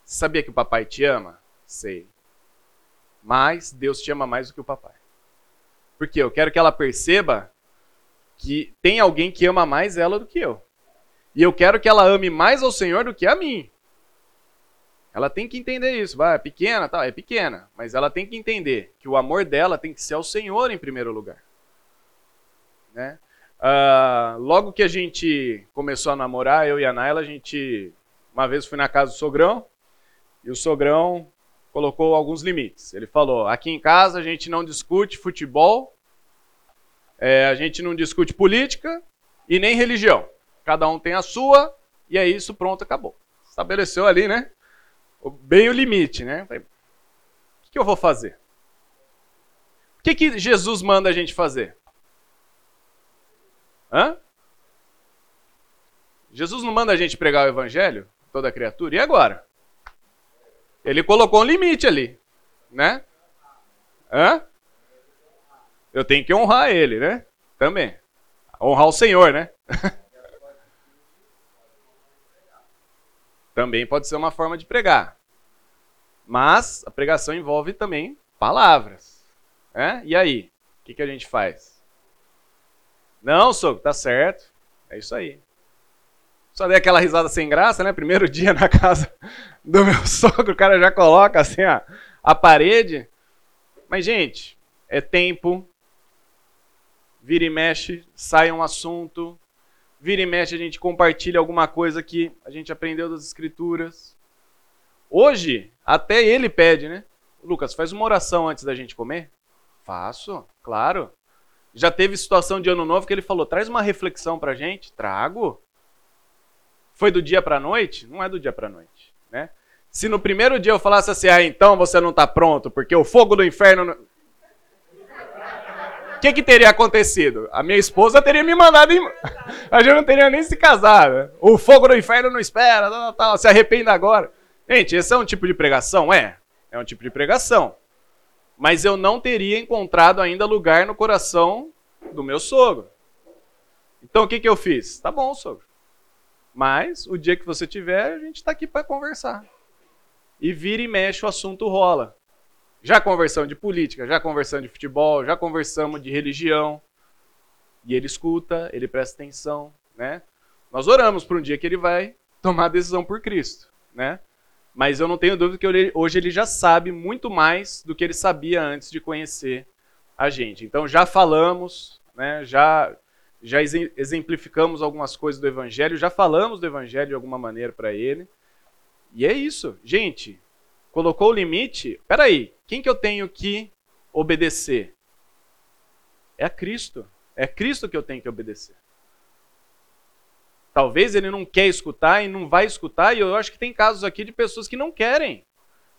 sabia que o papai te ama? Sei. Mas Deus te ama mais do que o papai. Porque eu quero que ela perceba que tem alguém que ama mais ela do que eu. E eu quero que ela ame mais ao Senhor do que a mim. Ela tem que entender isso. Vai, é pequena, tá? É pequena, mas ela tem que entender que o amor dela tem que ser ao Senhor em primeiro lugar. Né? Uh, logo que a gente começou a namorar, eu e a Naila, a gente uma vez fui na casa do sogrão e o sogrão colocou alguns limites. Ele falou: aqui em casa a gente não discute futebol, é, a gente não discute política e nem religião. Cada um tem a sua e é isso, pronto, acabou. Estabeleceu ali, né? Bem o limite, né? o que eu vou fazer? O que, que Jesus manda a gente fazer? Hã? Jesus não manda a gente pregar o evangelho, toda criatura, e agora? Ele colocou um limite ali, né? Hã? Eu tenho que honrar ele, né? Também. Honrar o Senhor, né? também pode ser uma forma de pregar. Mas a pregação envolve também palavras. Né? E aí? O que, que a gente faz? Não, sogro, tá certo. É isso aí. Só dei aquela risada sem graça, né? Primeiro dia na casa do meu sogro, o cara já coloca assim a, a parede. Mas, gente, é tempo. Vira e mexe, sai um assunto. Vira e mexe, a gente compartilha alguma coisa que a gente aprendeu das escrituras. Hoje, até ele pede, né? Lucas, faz uma oração antes da gente comer? Faço, claro. Já teve situação de ano novo que ele falou: traz uma reflexão pra gente. Trago. Foi do dia para a noite? Não é do dia para a noite. Né? Se no primeiro dia eu falasse assim, ah, então você não está pronto, porque o fogo do inferno. O que, que teria acontecido? A minha esposa teria me mandado. Em... A gente não teria nem se casado. O fogo do inferno não espera, tal, tal, se arrependa agora. Gente, esse é um tipo de pregação? É. É um tipo de pregação. Mas eu não teria encontrado ainda lugar no coração do meu sogro. Então o que, que eu fiz? Tá bom, sogro. Mas o dia que você tiver, a gente está aqui para conversar. E vira e mexe o assunto rola. Já conversamos de política, já conversamos de futebol, já conversamos de religião. E ele escuta, ele presta atenção, né? Nós oramos por um dia que ele vai tomar a decisão por Cristo, né? Mas eu não tenho dúvida que hoje ele já sabe muito mais do que ele sabia antes de conhecer a gente. Então já falamos, né? Já já exemplificamos algumas coisas do Evangelho, já falamos do Evangelho de alguma maneira para ele. E é isso. Gente, colocou o limite. Peraí, quem que eu tenho que obedecer? É a Cristo. É Cristo que eu tenho que obedecer. Talvez ele não quer escutar e não vai escutar, e eu acho que tem casos aqui de pessoas que não querem.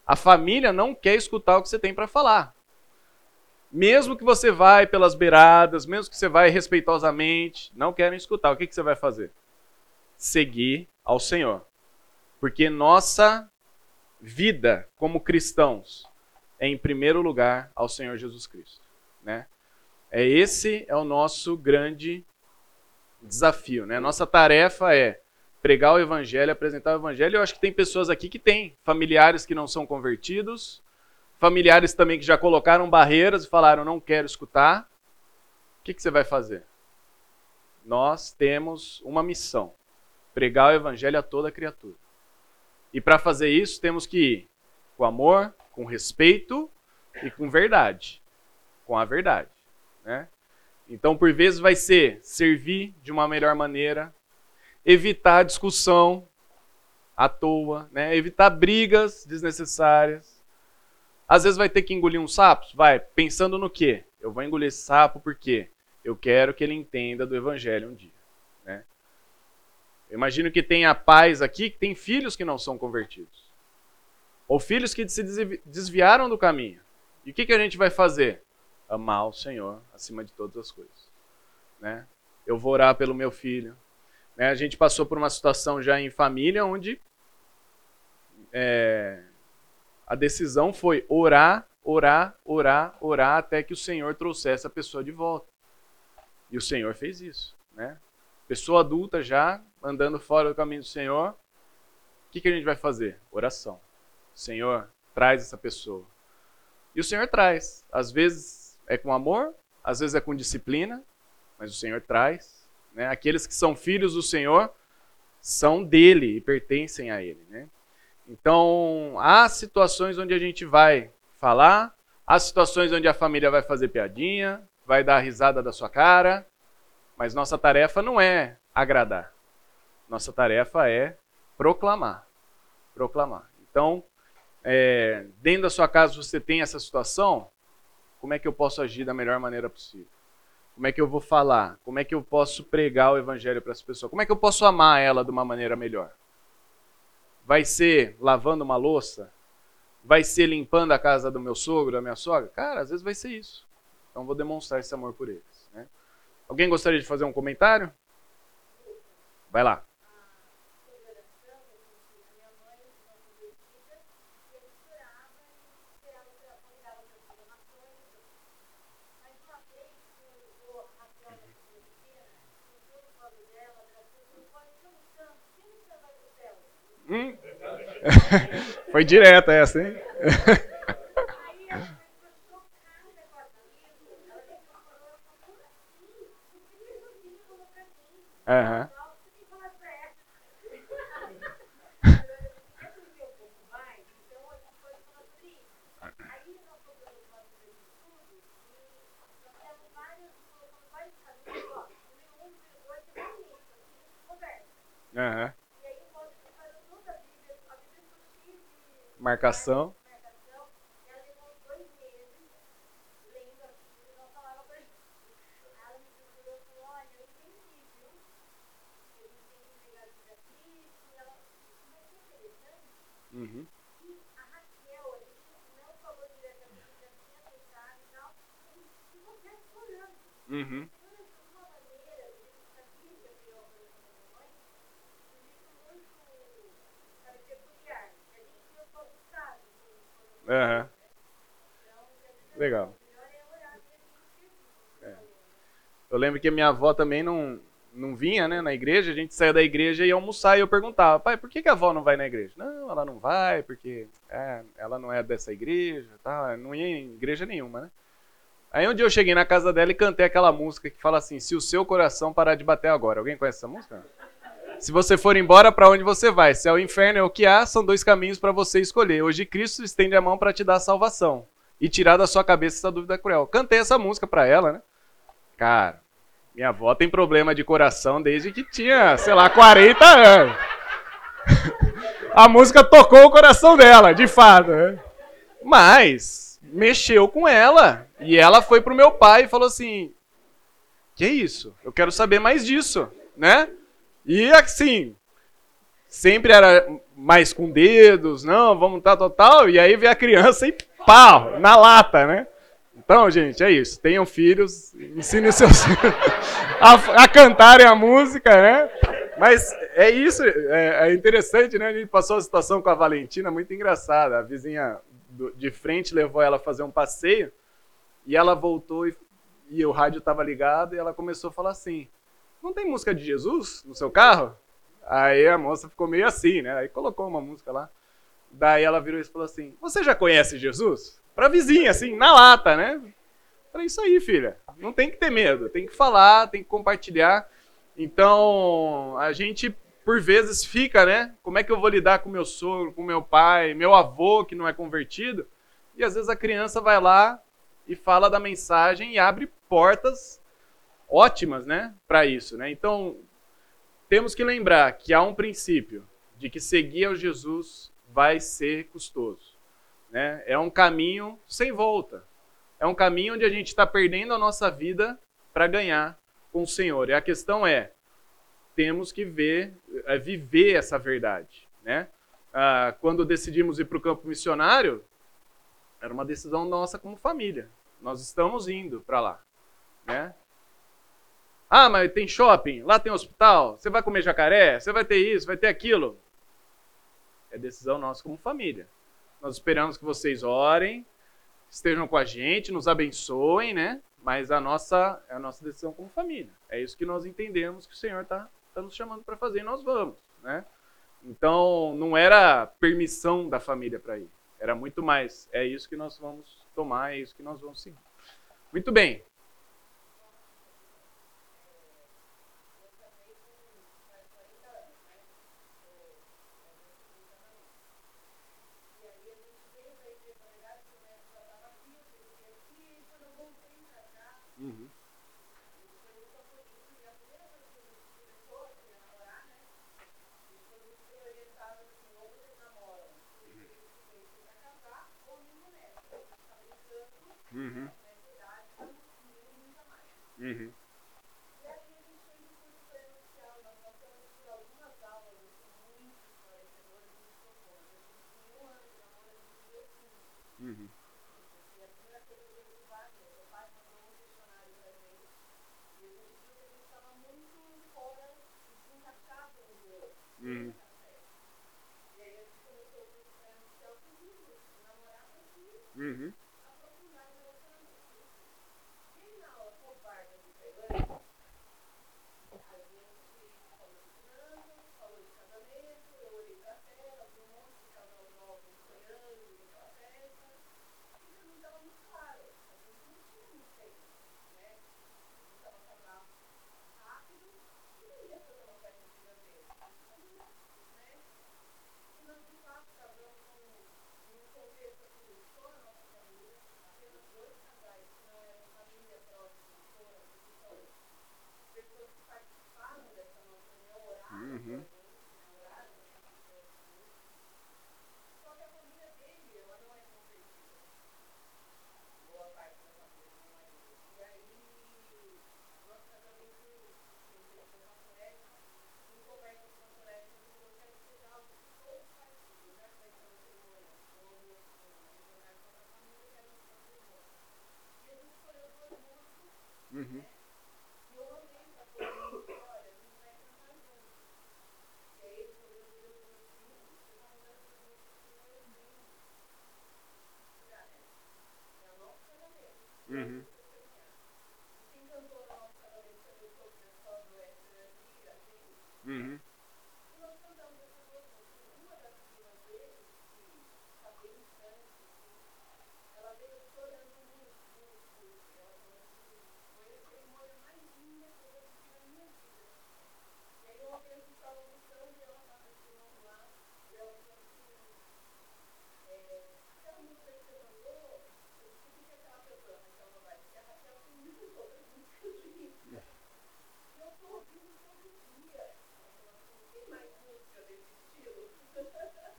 A família não quer escutar o que você tem para falar. Mesmo que você vai pelas beiradas, mesmo que você vai respeitosamente, não querem escutar. O que, que você vai fazer? Seguir ao Senhor. Porque nossa vida como cristãos em primeiro lugar, ao Senhor Jesus Cristo. Né? É esse é o nosso grande desafio. Né? Nossa tarefa é pregar o Evangelho, apresentar o Evangelho. Eu acho que tem pessoas aqui que têm familiares que não são convertidos, familiares também que já colocaram barreiras e falaram: não quero escutar. O que, que você vai fazer? Nós temos uma missão: pregar o evangelho a toda criatura. E para fazer isso, temos que ir com amor, com respeito e com verdade. Com a verdade. Né? Então, por vezes, vai ser servir de uma melhor maneira, evitar discussão, à toa, né? Evitar brigas desnecessárias. Às vezes vai ter que engolir um sapo, vai, pensando no quê? Eu vou engolir esse sapo porque eu quero que ele entenda do evangelho um dia, imagino que tenha pais aqui que têm filhos que não são convertidos. Ou filhos que se desviaram do caminho. E o que, que a gente vai fazer? Amar o Senhor acima de todas as coisas. Né? Eu vou orar pelo meu filho. Né? A gente passou por uma situação já em família onde é, a decisão foi orar, orar, orar, orar até que o Senhor trouxesse a pessoa de volta. E o Senhor fez isso. Né? Pessoa adulta já andando fora do caminho do Senhor. O que, que a gente vai fazer? Oração. Senhor, traz essa pessoa. E o Senhor traz. Às vezes é com amor, às vezes é com disciplina, mas o Senhor traz. Né? Aqueles que são filhos do Senhor são dele e pertencem a ele. Né? Então, há situações onde a gente vai falar, há situações onde a família vai fazer piadinha, vai dar risada da sua cara, mas nossa tarefa não é agradar. Nossa tarefa é proclamar. Proclamar. Então, é, dentro da sua casa você tem essa situação, como é que eu posso agir da melhor maneira possível? Como é que eu vou falar? Como é que eu posso pregar o evangelho para essa pessoa? Como é que eu posso amar ela de uma maneira melhor? Vai ser lavando uma louça? Vai ser limpando a casa do meu sogro, da minha sogra? Cara, às vezes vai ser isso. Então vou demonstrar esse amor por eles. Né? Alguém gostaria de fazer um comentário? Vai lá. Foi direta essa, hein? Uhum. Uhum. Marcação. Uhum. Uhum. Uhum. Legal. É. Eu lembro que minha avó também não, não vinha né, na igreja, a gente saía da igreja e ia almoçar e eu perguntava, pai, por que, que a avó não vai na igreja? Não, ela não vai, porque é, ela não é dessa igreja, tá? não ia em igreja nenhuma, né? Aí um dia eu cheguei na casa dela e cantei aquela música que fala assim: Se o seu coração parar de bater agora. Alguém conhece essa música? Se você for embora, para onde você vai? Se é o inferno é o que há, são dois caminhos para você escolher. Hoje Cristo estende a mão para te dar salvação e tirar da sua cabeça essa dúvida cruel. Cantei essa música para ela, né? Cara, minha avó tem problema de coração desde que tinha, sei lá, 40 anos. a música tocou o coração dela, de fato. Né? Mas mexeu com ela. E ela foi pro meu pai e falou assim: Que isso? Eu quero saber mais disso, né? E assim, sempre era mais com dedos, não, vamos tal, tal, tal, e aí vem a criança e pau, na lata, né? Então, gente, é isso. Tenham filhos, ensinem seus filhos a, a cantarem a música, né? Mas é isso, é, é, interessante, né? A gente passou a situação com a Valentina muito engraçada. A vizinha do, de frente levou ela a fazer um passeio e ela voltou e, e o rádio estava ligado e ela começou a falar assim: não tem música de Jesus no seu carro? Aí a moça ficou meio assim, né? Aí colocou uma música lá. Daí ela virou e falou assim: Você já conhece Jesus? Pra vizinha, assim, na lata, né? Falei, isso aí, filha. Não tem que ter medo, tem que falar, tem que compartilhar. Então, a gente, por vezes, fica, né? Como é que eu vou lidar com meu sogro, com meu pai, meu avô que não é convertido? E às vezes a criança vai lá e fala da mensagem e abre portas ótimas, né, para isso, né? Então, temos que lembrar que há um princípio de que seguir ao Jesus vai ser custoso. Né? É um caminho sem volta. É um caminho onde a gente está perdendo a nossa vida para ganhar com o Senhor. E a questão é, temos que ver, é, viver essa verdade. Né? Ah, quando decidimos ir para o campo missionário, era uma decisão nossa como família. Nós estamos indo para lá. Né? Ah, mas tem shopping, lá tem hospital, você vai comer jacaré, você vai ter isso, vai ter aquilo. É decisão nossa como família. Nós esperamos que vocês orem, estejam com a gente, nos abençoem, né? Mas a nossa, é a nossa decisão como família. É isso que nós entendemos que o Senhor está tá nos chamando para fazer e nós vamos, né? Então, não era permissão da família para ir. Era muito mais, é isso que nós vamos tomar, é isso que nós vamos seguir. Muito bem.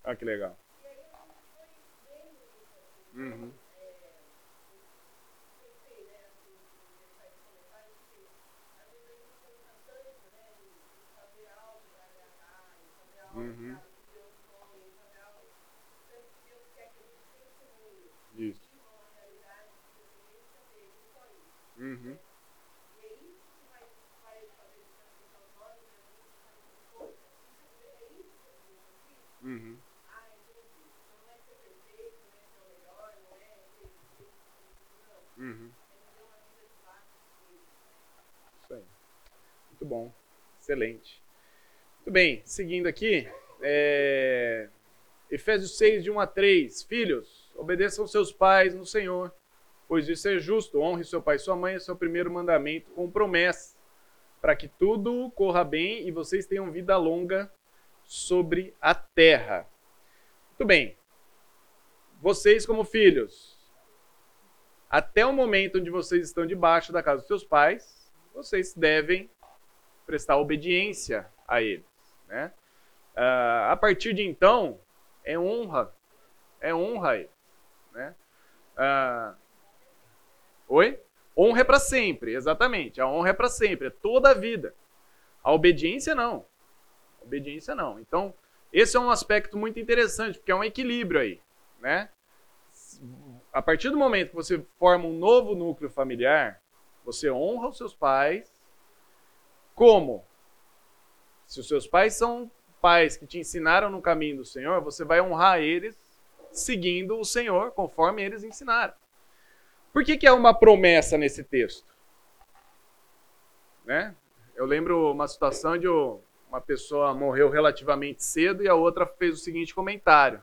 Ah, que legal. Uhum. Uhum. Isso. Uhum. Uhum. Uhum. Isso aí. Muito bom. Excelente. Muito bem, seguindo aqui. é, Efésios 6, de 1 a 3. Filhos, obedeçam seus pais no Senhor, pois isso é justo. Honre seu pai e sua mãe, é seu primeiro mandamento, com promessa, para que tudo corra bem e vocês tenham vida longa sobre a terra. Muito bem. Vocês, como filhos, até o momento onde vocês estão debaixo da casa dos seus pais, vocês devem prestar obediência a eles. Né? Ah, a partir de então, é honra. É honra aí. Né? Ah, oi? Honra é para sempre, exatamente. A honra é para sempre, é toda a vida. A obediência não. A obediência não. Então, esse é um aspecto muito interessante, porque é um equilíbrio aí, né? A partir do momento que você forma um novo núcleo familiar, você honra os seus pais. Como? Se os seus pais são pais que te ensinaram no caminho do Senhor, você vai honrar eles seguindo o Senhor conforme eles ensinaram. Por que, que é uma promessa nesse texto? Né? Eu lembro uma situação de uma pessoa morreu relativamente cedo e a outra fez o seguinte comentário: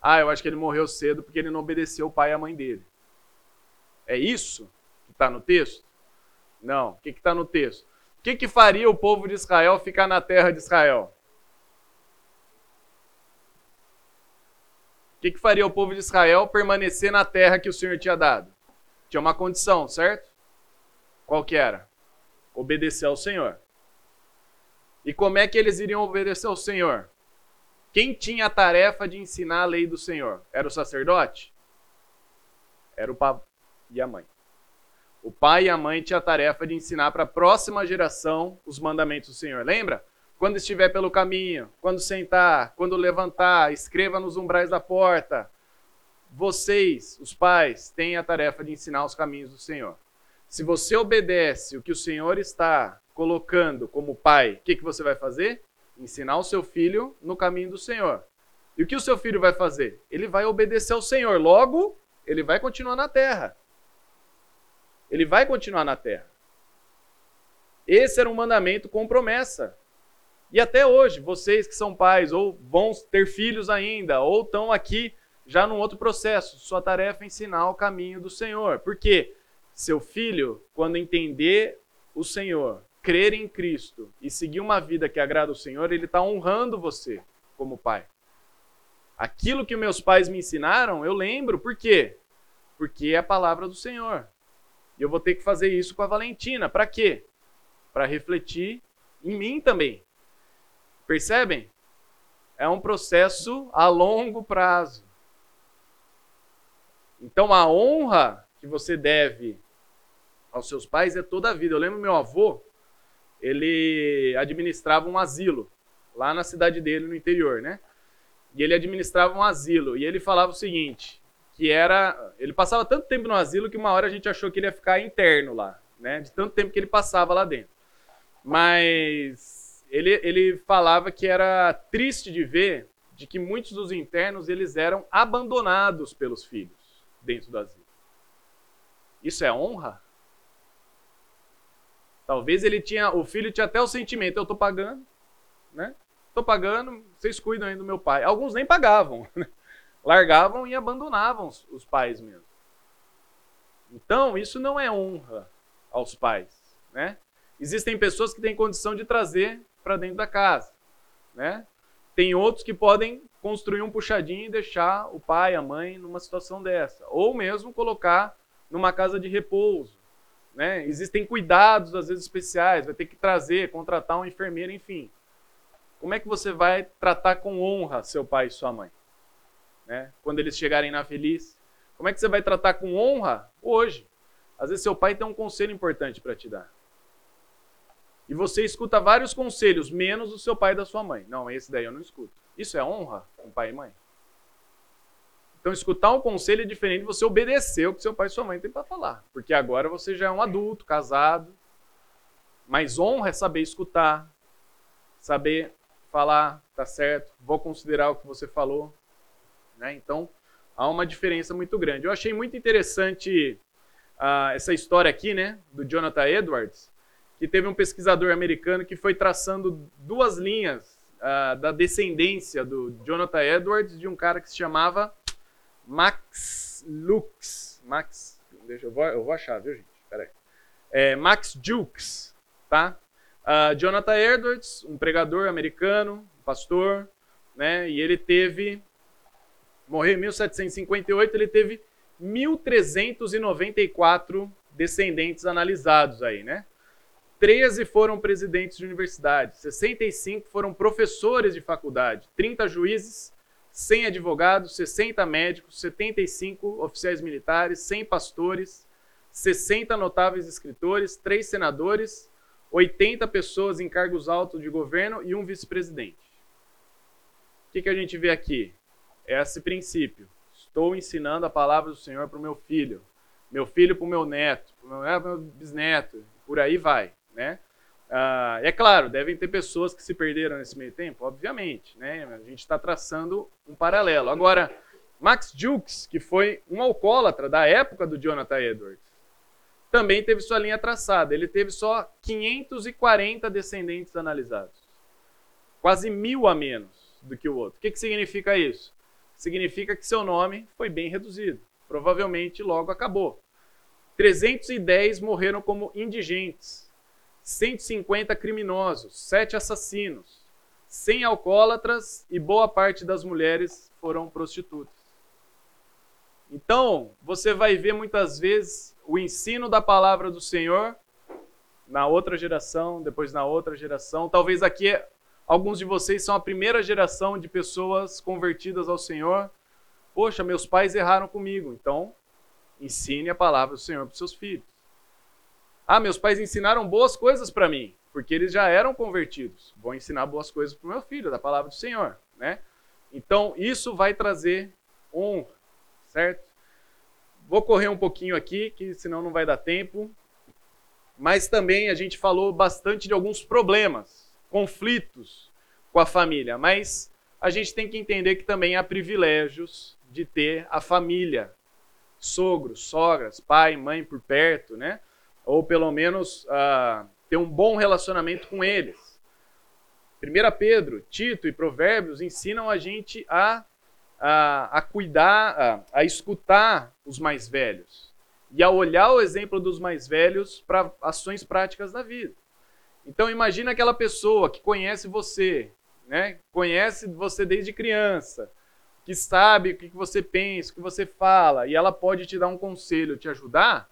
Ah, eu acho que ele morreu cedo porque ele não obedeceu o pai e a mãe dele. É isso que está no texto? Não. O que está no texto? Que, que faria o povo de Israel ficar na terra de Israel? O que, que faria o povo de Israel permanecer na terra que o Senhor tinha dado? Tinha uma condição, certo? Qual que era? Obedecer ao Senhor. E como é que eles iriam obedecer ao Senhor? Quem tinha a tarefa de ensinar a lei do Senhor? Era o sacerdote? Era o pai e a mãe. O pai e a mãe tinham a tarefa de ensinar para a próxima geração os mandamentos do Senhor. Lembra? Quando estiver pelo caminho, quando sentar, quando levantar, escreva nos umbrais da porta. Vocês, os pais, têm a tarefa de ensinar os caminhos do Senhor. Se você obedece o que o Senhor está colocando como pai, o que, que você vai fazer? Ensinar o seu filho no caminho do Senhor. E o que o seu filho vai fazer? Ele vai obedecer ao Senhor. Logo, ele vai continuar na terra. Ele vai continuar na terra. Esse era um mandamento com promessa. E até hoje, vocês que são pais, ou vão ter filhos ainda, ou estão aqui já num outro processo, sua tarefa é ensinar o caminho do Senhor. Por quê? Seu filho, quando entender o Senhor, crer em Cristo e seguir uma vida que agrada o Senhor, ele está honrando você como pai. Aquilo que meus pais me ensinaram, eu lembro. Por quê? Porque é a palavra do Senhor. E eu vou ter que fazer isso com a Valentina. Para quê? Para refletir em mim também. Percebem? É um processo a longo prazo. Então a honra que você deve aos seus pais é toda a vida. Eu lembro meu avô, ele administrava um asilo lá na cidade dele no interior, né? E ele administrava um asilo e ele falava o seguinte, que era, ele passava tanto tempo no asilo que uma hora a gente achou que ele ia ficar interno lá, né? De tanto tempo que ele passava lá dentro. Mas ele, ele falava que era triste de ver de que muitos dos internos eles eram abandonados pelos filhos dentro do asilo. Isso é honra? Talvez ele tinha, o filho tinha até o sentimento, eu estou pagando, né? Estou pagando, vocês cuidam aí do meu pai. Alguns nem pagavam, né? Largavam e abandonavam os, pais mesmo. Então, isso não é honra aos pais, né? Existem pessoas que têm condição de trazer para dentro da casa, né? Tem outros que podem construir um puxadinho e deixar o pai, a mãe numa situação dessa, ou mesmo colocar numa casa de repouso, né? Existem cuidados às vezes especiais, vai ter que trazer, contratar um enfermeiro, enfim. Como é que você vai tratar com honra seu pai e sua mãe? Né? Quando eles chegarem na feliz, como é que você vai tratar com honra hoje? Às vezes seu pai tem um conselho importante para te dar. E você escuta vários conselhos, menos o seu pai e da sua mãe. Não, esse daí eu não escuto. Isso é honra com pai e mãe? Então, escutar um conselho é diferente de você obedecer o que seu pai e sua mãe têm para falar. Porque agora você já é um adulto, casado. Mas honra é saber escutar, saber falar, tá certo, vou considerar o que você falou. Né? Então, há uma diferença muito grande. Eu achei muito interessante uh, essa história aqui, né, do Jonathan Edwards, que teve um pesquisador americano que foi traçando duas linhas uh, da descendência do Jonathan Edwards de um cara que se chamava Max Lux. Max, deixa eu vou, eu vou achar, viu, gente? Peraí. É, Max Jukes, tá? Uh, Jonathan Edwards, um pregador americano, pastor, né? E ele teve morreu em 1758, ele teve 1394 descendentes analisados aí, né? 13 foram presidentes de universidade, 65 foram professores de faculdade, 30 juízes, 100 advogados, 60 médicos, 75 oficiais militares, 100 pastores, 60 notáveis escritores, 3 senadores, 80 pessoas em cargos altos de governo e um vice-presidente. O que, que a gente vê aqui? Esse princípio. Estou ensinando a palavra do Senhor para o meu filho, meu filho para o meu neto, para meu, neto, meu bisneto, por aí vai, né? Ah, é claro, devem ter pessoas que se perderam nesse meio tempo, obviamente, né? A gente está traçando um paralelo. Agora, Max Jukes, que foi um alcoólatra da época do Jonathan Edwards, também teve sua linha traçada. Ele teve só 540 descendentes analisados, quase mil a menos do que o outro. O que, que significa isso? Significa que seu nome foi bem reduzido. Provavelmente logo acabou. 310 morreram como indigentes 150 criminosos, 7 assassinos, 100 alcoólatras e boa parte das mulheres foram prostitutas. Então, você vai ver muitas vezes o ensino da palavra do Senhor na outra geração, depois na outra geração. Talvez aqui alguns de vocês são a primeira geração de pessoas convertidas ao Senhor. Poxa, meus pais erraram comigo. Então, ensine a palavra do Senhor para os seus filhos. Ah, meus pais ensinaram boas coisas para mim, porque eles já eram convertidos. Vou ensinar boas coisas para o meu filho, da palavra do Senhor, né? Então, isso vai trazer honra, certo? Vou correr um pouquinho aqui, que senão não vai dar tempo. Mas também a gente falou bastante de alguns problemas, conflitos com a família, mas a gente tem que entender que também há privilégios de ter a família, sogros, sogras, pai, mãe por perto, né? ou pelo menos uh, ter um bom relacionamento com eles. 1 Pedro, Tito e Provérbios ensinam a gente a, a, a cuidar, a, a escutar os mais velhos e a olhar o exemplo dos mais velhos para ações práticas da vida. Então imagina aquela pessoa que conhece você, né? conhece você desde criança, que sabe o que você pensa, o que você fala, e ela pode te dar um conselho, te ajudar,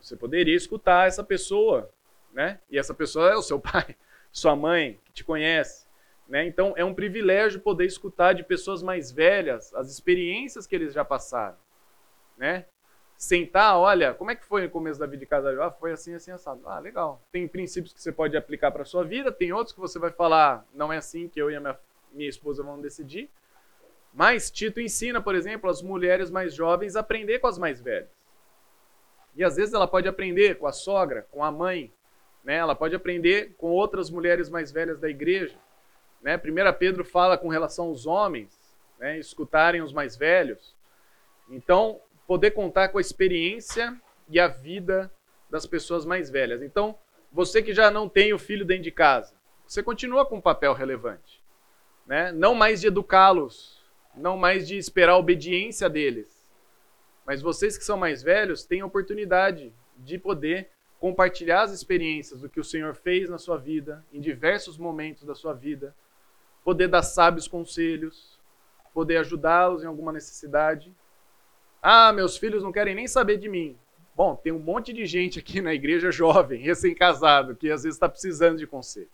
você poderia escutar essa pessoa, né? E essa pessoa é o seu pai, sua mãe, que te conhece. Né? Então é um privilégio poder escutar de pessoas mais velhas as experiências que eles já passaram. Né? Sentar, olha, como é que foi no começo da vida de casal? Ah, foi assim, assim, assado. Ah, legal. Tem princípios que você pode aplicar para sua vida, tem outros que você vai falar, não é assim que eu e a minha, minha esposa vamos decidir. Mas Tito ensina, por exemplo, as mulheres mais jovens a aprender com as mais velhas. E às vezes ela pode aprender com a sogra, com a mãe, né? ela pode aprender com outras mulheres mais velhas da igreja. Né? 1 Pedro fala com relação aos homens, né? escutarem os mais velhos. Então, poder contar com a experiência e a vida das pessoas mais velhas. Então, você que já não tem o filho dentro de casa, você continua com um papel relevante. Né? Não mais de educá-los, não mais de esperar a obediência deles, mas vocês que são mais velhos têm a oportunidade de poder compartilhar as experiências do que o Senhor fez na sua vida, em diversos momentos da sua vida, poder dar sábios conselhos, poder ajudá-los em alguma necessidade. Ah, meus filhos não querem nem saber de mim. Bom, tem um monte de gente aqui na igreja jovem, recém-casado, que às vezes está precisando de conselho.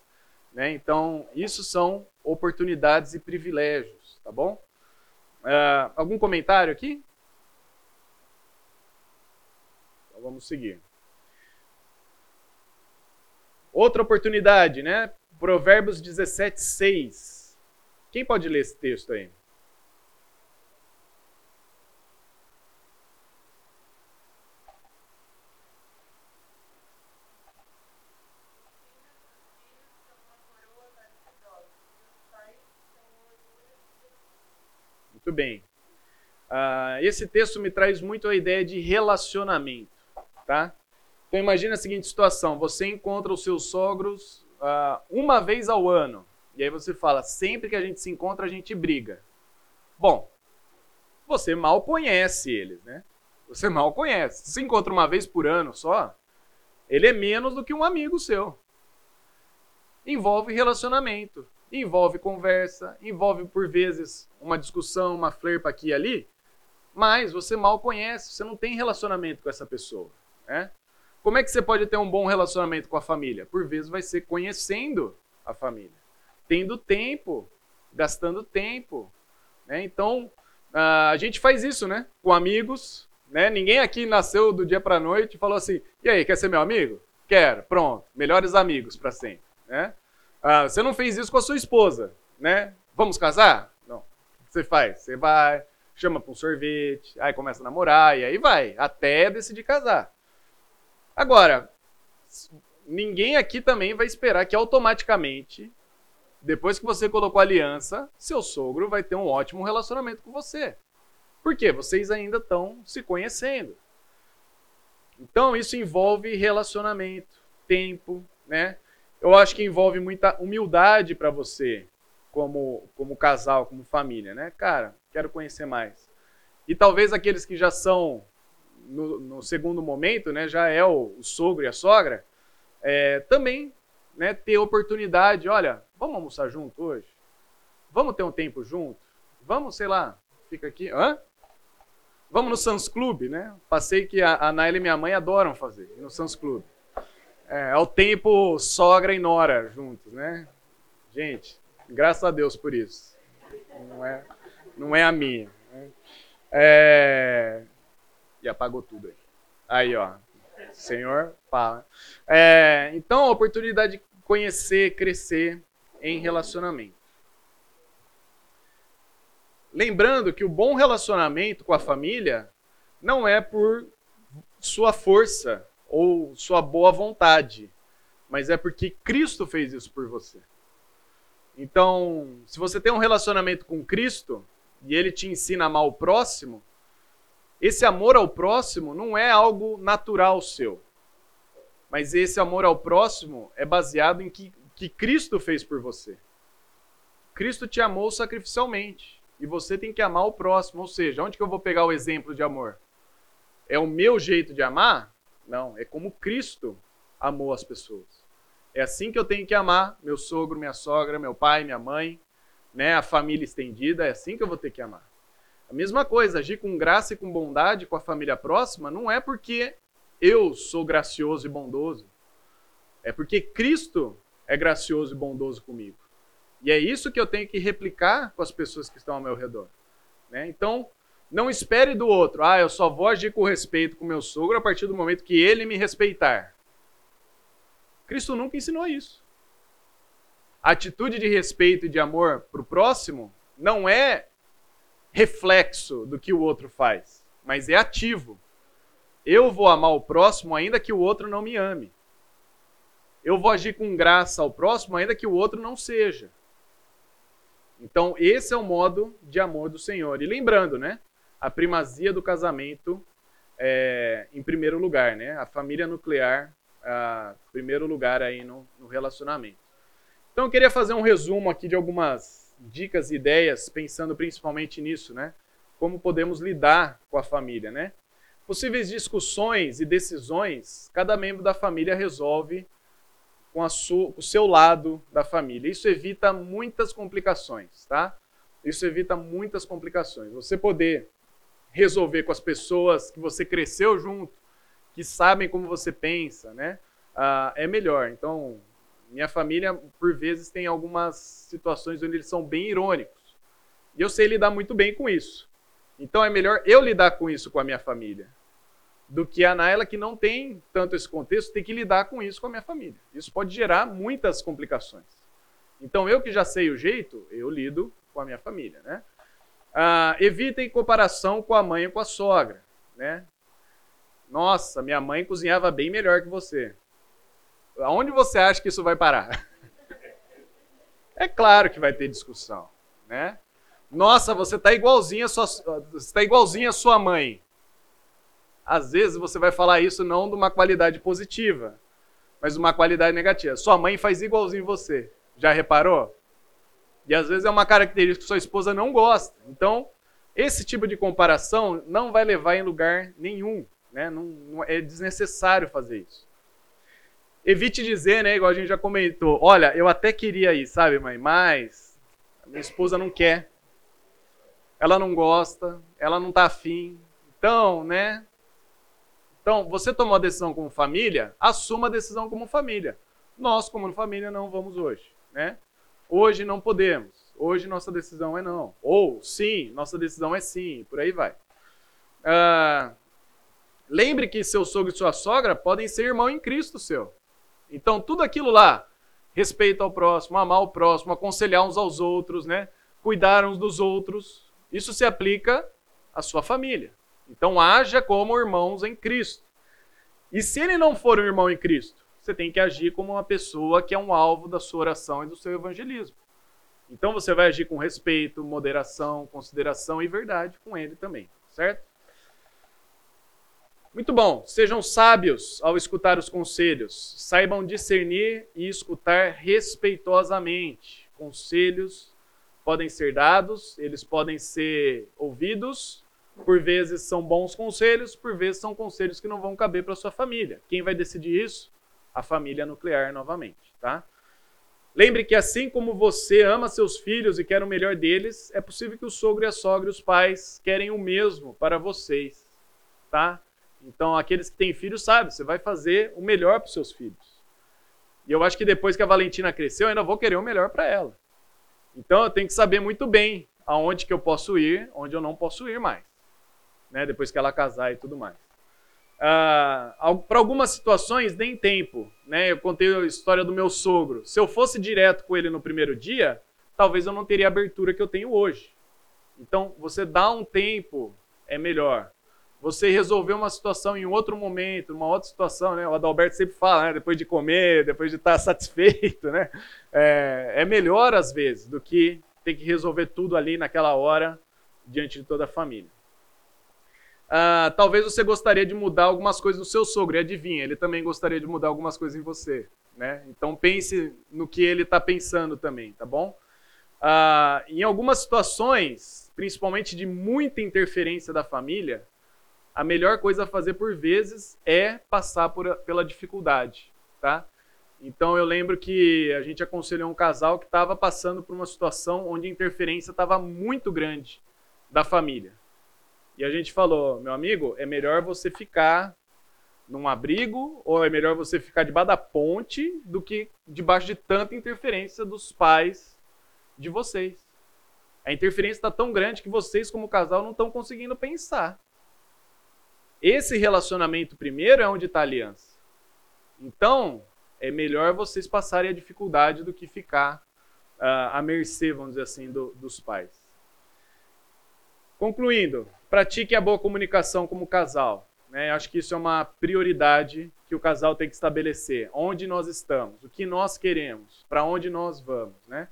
Né? Então, isso são oportunidades e privilégios, tá bom? Uh, algum comentário aqui? Então vamos seguir. Outra oportunidade, né? Provérbios 17, 6. Quem pode ler esse texto aí? Muito bem. Uh, esse texto me traz muito a ideia de relacionamento tá? Então imagine a seguinte situação: você encontra os seus sogros uh, uma vez ao ano, e aí você fala, sempre que a gente se encontra a gente briga. Bom, você mal conhece eles, né? Você mal conhece. Se encontra uma vez por ano só, ele é menos do que um amigo seu. Envolve relacionamento, envolve conversa, envolve por vezes uma discussão, uma flerpa aqui e ali, mas você mal conhece, você não tem relacionamento com essa pessoa. Né? Como é que você pode ter um bom relacionamento com a família? Por vezes vai ser conhecendo a família, tendo tempo, gastando tempo. Né? Então, a gente faz isso, né? Com amigos. Né? Ninguém aqui nasceu do dia para noite e falou assim: e aí, quer ser meu amigo? Quero, pronto, melhores amigos para sempre. Né? Ah, você não fez isso com a sua esposa, né? Vamos casar? Não. Você faz? Você vai, chama para um sorvete, aí começa a namorar e aí vai, até decidir casar. Agora, ninguém aqui também vai esperar que automaticamente, depois que você colocou aliança, seu sogro vai ter um ótimo relacionamento com você. Por quê? Vocês ainda estão se conhecendo. Então, isso envolve relacionamento, tempo, né? Eu acho que envolve muita humildade para você, como, como casal, como família, né? Cara, quero conhecer mais. E talvez aqueles que já são no, no segundo momento, né, já é o, o sogro e a sogra, é, também né, ter oportunidade, olha, vamos almoçar junto hoje? Vamos ter um tempo junto? Vamos, sei lá, fica aqui, hã? Vamos no Sans Club, né? Passei que a, a Naila e minha mãe adoram fazer, no Sans Club. É, é o tempo sogra e nora juntos, né? Gente, graças a Deus por isso. Não é, não é a minha. Né? É, e apagou tudo aí. Aí, ó. Senhor, pá. É, então, a oportunidade de conhecer, crescer em relacionamento. Lembrando que o bom relacionamento com a família não é por sua força ou sua boa vontade, mas é porque Cristo fez isso por você. Então, se você tem um relacionamento com Cristo e ele te ensina a amar o próximo, esse amor ao próximo não é algo natural seu. Mas esse amor ao próximo é baseado em que, que Cristo fez por você. Cristo te amou sacrificialmente. E você tem que amar o próximo. Ou seja, onde que eu vou pegar o exemplo de amor? É o meu jeito de amar? Não, é como Cristo amou as pessoas. É assim que eu tenho que amar meu sogro, minha sogra, meu pai, minha mãe, né, a família estendida, é assim que eu vou ter que amar. A mesma coisa, agir com graça e com bondade com a família próxima não é porque eu sou gracioso e bondoso. É porque Cristo é gracioso e bondoso comigo. E é isso que eu tenho que replicar com as pessoas que estão ao meu redor. Né? Então, não espere do outro. Ah, eu só vou agir com respeito com meu sogro a partir do momento que ele me respeitar. Cristo nunca ensinou isso. A atitude de respeito e de amor para o próximo não é reflexo do que o outro faz, mas é ativo. Eu vou amar o próximo ainda que o outro não me ame. Eu vou agir com graça ao próximo ainda que o outro não seja. Então, esse é o modo de amor do Senhor. E lembrando, né? A primazia do casamento é, em primeiro lugar, né? A família nuclear, a primeiro lugar aí no, no relacionamento. Então, eu queria fazer um resumo aqui de algumas dicas e ideias pensando principalmente nisso, né? Como podemos lidar com a família, né? Possíveis discussões e decisões, cada membro da família resolve com, a o seu lado da família. Isso evita muitas complicações, tá? Isso evita muitas complicações. Você poder resolver com as pessoas que você cresceu junto, que sabem como você pensa, né? Ah, é melhor. Então, minha família, por vezes, tem algumas situações onde eles são bem irônicos. E eu sei lidar muito bem com isso. Então é melhor eu lidar com isso com a minha família do que a Naila, que não tem tanto esse contexto, tem que lidar com isso com a minha família. Isso pode gerar muitas complicações. Então eu que já sei o jeito, eu lido com a minha família. Né? Ah, evitem comparação com a mãe e com a sogra. Né? Nossa, minha mãe cozinhava bem melhor que você. Aonde você acha que isso vai parar? É claro que vai ter discussão, né? Nossa, você está igualzinha sua, tá igualzinha a sua mãe. Às vezes você vai falar isso não de uma qualidade positiva, mas de uma qualidade negativa. Sua mãe faz igualzinho você. Já reparou? E às vezes é uma característica que sua esposa não gosta. Então, esse tipo de comparação não vai levar em lugar nenhum. Né? Não, não é desnecessário fazer isso. Evite dizer, né, igual a gente já comentou, olha, eu até queria ir, sabe, mãe, mas minha esposa não quer. Ela não gosta, ela não tá afim. Então, né, Então, você tomou a decisão como família, assuma a decisão como família. Nós, como família, não vamos hoje, né? Hoje não podemos. Hoje nossa decisão é não. Ou sim, nossa decisão é sim. Por aí vai. Ah, lembre que seu sogro e sua sogra podem ser irmão em Cristo seu. Então, tudo aquilo lá, respeito ao próximo, amar o próximo, aconselhar uns aos outros, né? Cuidar uns dos outros, isso se aplica à sua família. Então, haja como irmãos em Cristo. E se ele não for um irmão em Cristo, você tem que agir como uma pessoa que é um alvo da sua oração e do seu evangelismo. Então, você vai agir com respeito, moderação, consideração e verdade com ele também, certo? Muito bom. Sejam sábios ao escutar os conselhos. Saibam discernir e escutar respeitosamente. Conselhos podem ser dados, eles podem ser ouvidos. Por vezes são bons conselhos, por vezes são conselhos que não vão caber para sua família. Quem vai decidir isso? A família nuclear novamente, tá? Lembre que assim como você ama seus filhos e quer o melhor deles, é possível que o sogro e a sogra e os pais querem o mesmo para vocês, tá? Então, aqueles que têm filhos sabem, você vai fazer o melhor para os seus filhos. E eu acho que depois que a Valentina cresceu, eu ainda vou querer o melhor para ela. Então, eu tenho que saber muito bem aonde que eu posso ir, onde eu não posso ir mais. Né? Depois que ela casar e tudo mais. Ah, para algumas situações, nem tempo. Né? Eu contei a história do meu sogro. Se eu fosse direto com ele no primeiro dia, talvez eu não teria a abertura que eu tenho hoje. Então, você dá um tempo é melhor você resolver uma situação em outro momento, uma outra situação, né? O Adalberto sempre fala, né? Depois de comer, depois de estar satisfeito, né? É, é melhor às vezes do que ter que resolver tudo ali naquela hora diante de toda a família. Ah, talvez você gostaria de mudar algumas coisas no seu sogro, e adivinha, ele também gostaria de mudar algumas coisas em você, né? Então pense no que ele está pensando também, tá bom? Ah, em algumas situações, principalmente de muita interferência da família, a melhor coisa a fazer por vezes é passar por, pela dificuldade, tá? Então eu lembro que a gente aconselhou um casal que estava passando por uma situação onde a interferência estava muito grande da família. E a gente falou, meu amigo, é melhor você ficar num abrigo ou é melhor você ficar debaixo da ponte do que debaixo de tanta interferência dos pais de vocês. A interferência está tão grande que vocês, como casal, não estão conseguindo pensar. Esse relacionamento primeiro é onde está a aliança. Então, é melhor vocês passarem a dificuldade do que ficar uh, à mercê, vamos dizer assim, do, dos pais. Concluindo, pratique a boa comunicação como casal. Né? Acho que isso é uma prioridade que o casal tem que estabelecer. Onde nós estamos, o que nós queremos, para onde nós vamos. Né?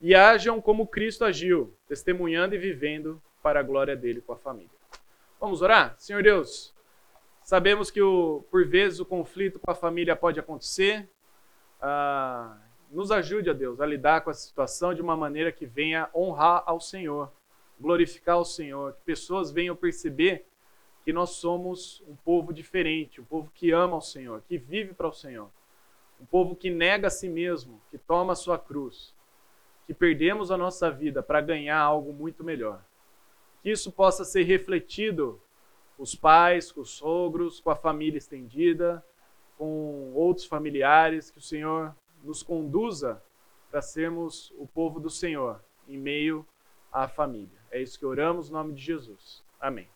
E ajam como Cristo agiu, testemunhando e vivendo para a glória dele com a família. Vamos orar? Senhor Deus, sabemos que o, por vezes o conflito com a família pode acontecer. Ah, nos ajude, a Deus, a lidar com essa situação de uma maneira que venha honrar ao Senhor, glorificar ao Senhor, que pessoas venham perceber que nós somos um povo diferente, um povo que ama ao Senhor, que vive para o Senhor, um povo que nega a si mesmo, que toma a sua cruz, que perdemos a nossa vida para ganhar algo muito melhor que isso possa ser refletido com os pais, com os sogros, com a família estendida, com outros familiares, que o Senhor nos conduza para sermos o povo do Senhor em meio à família. É isso que oramos no nome de Jesus. Amém.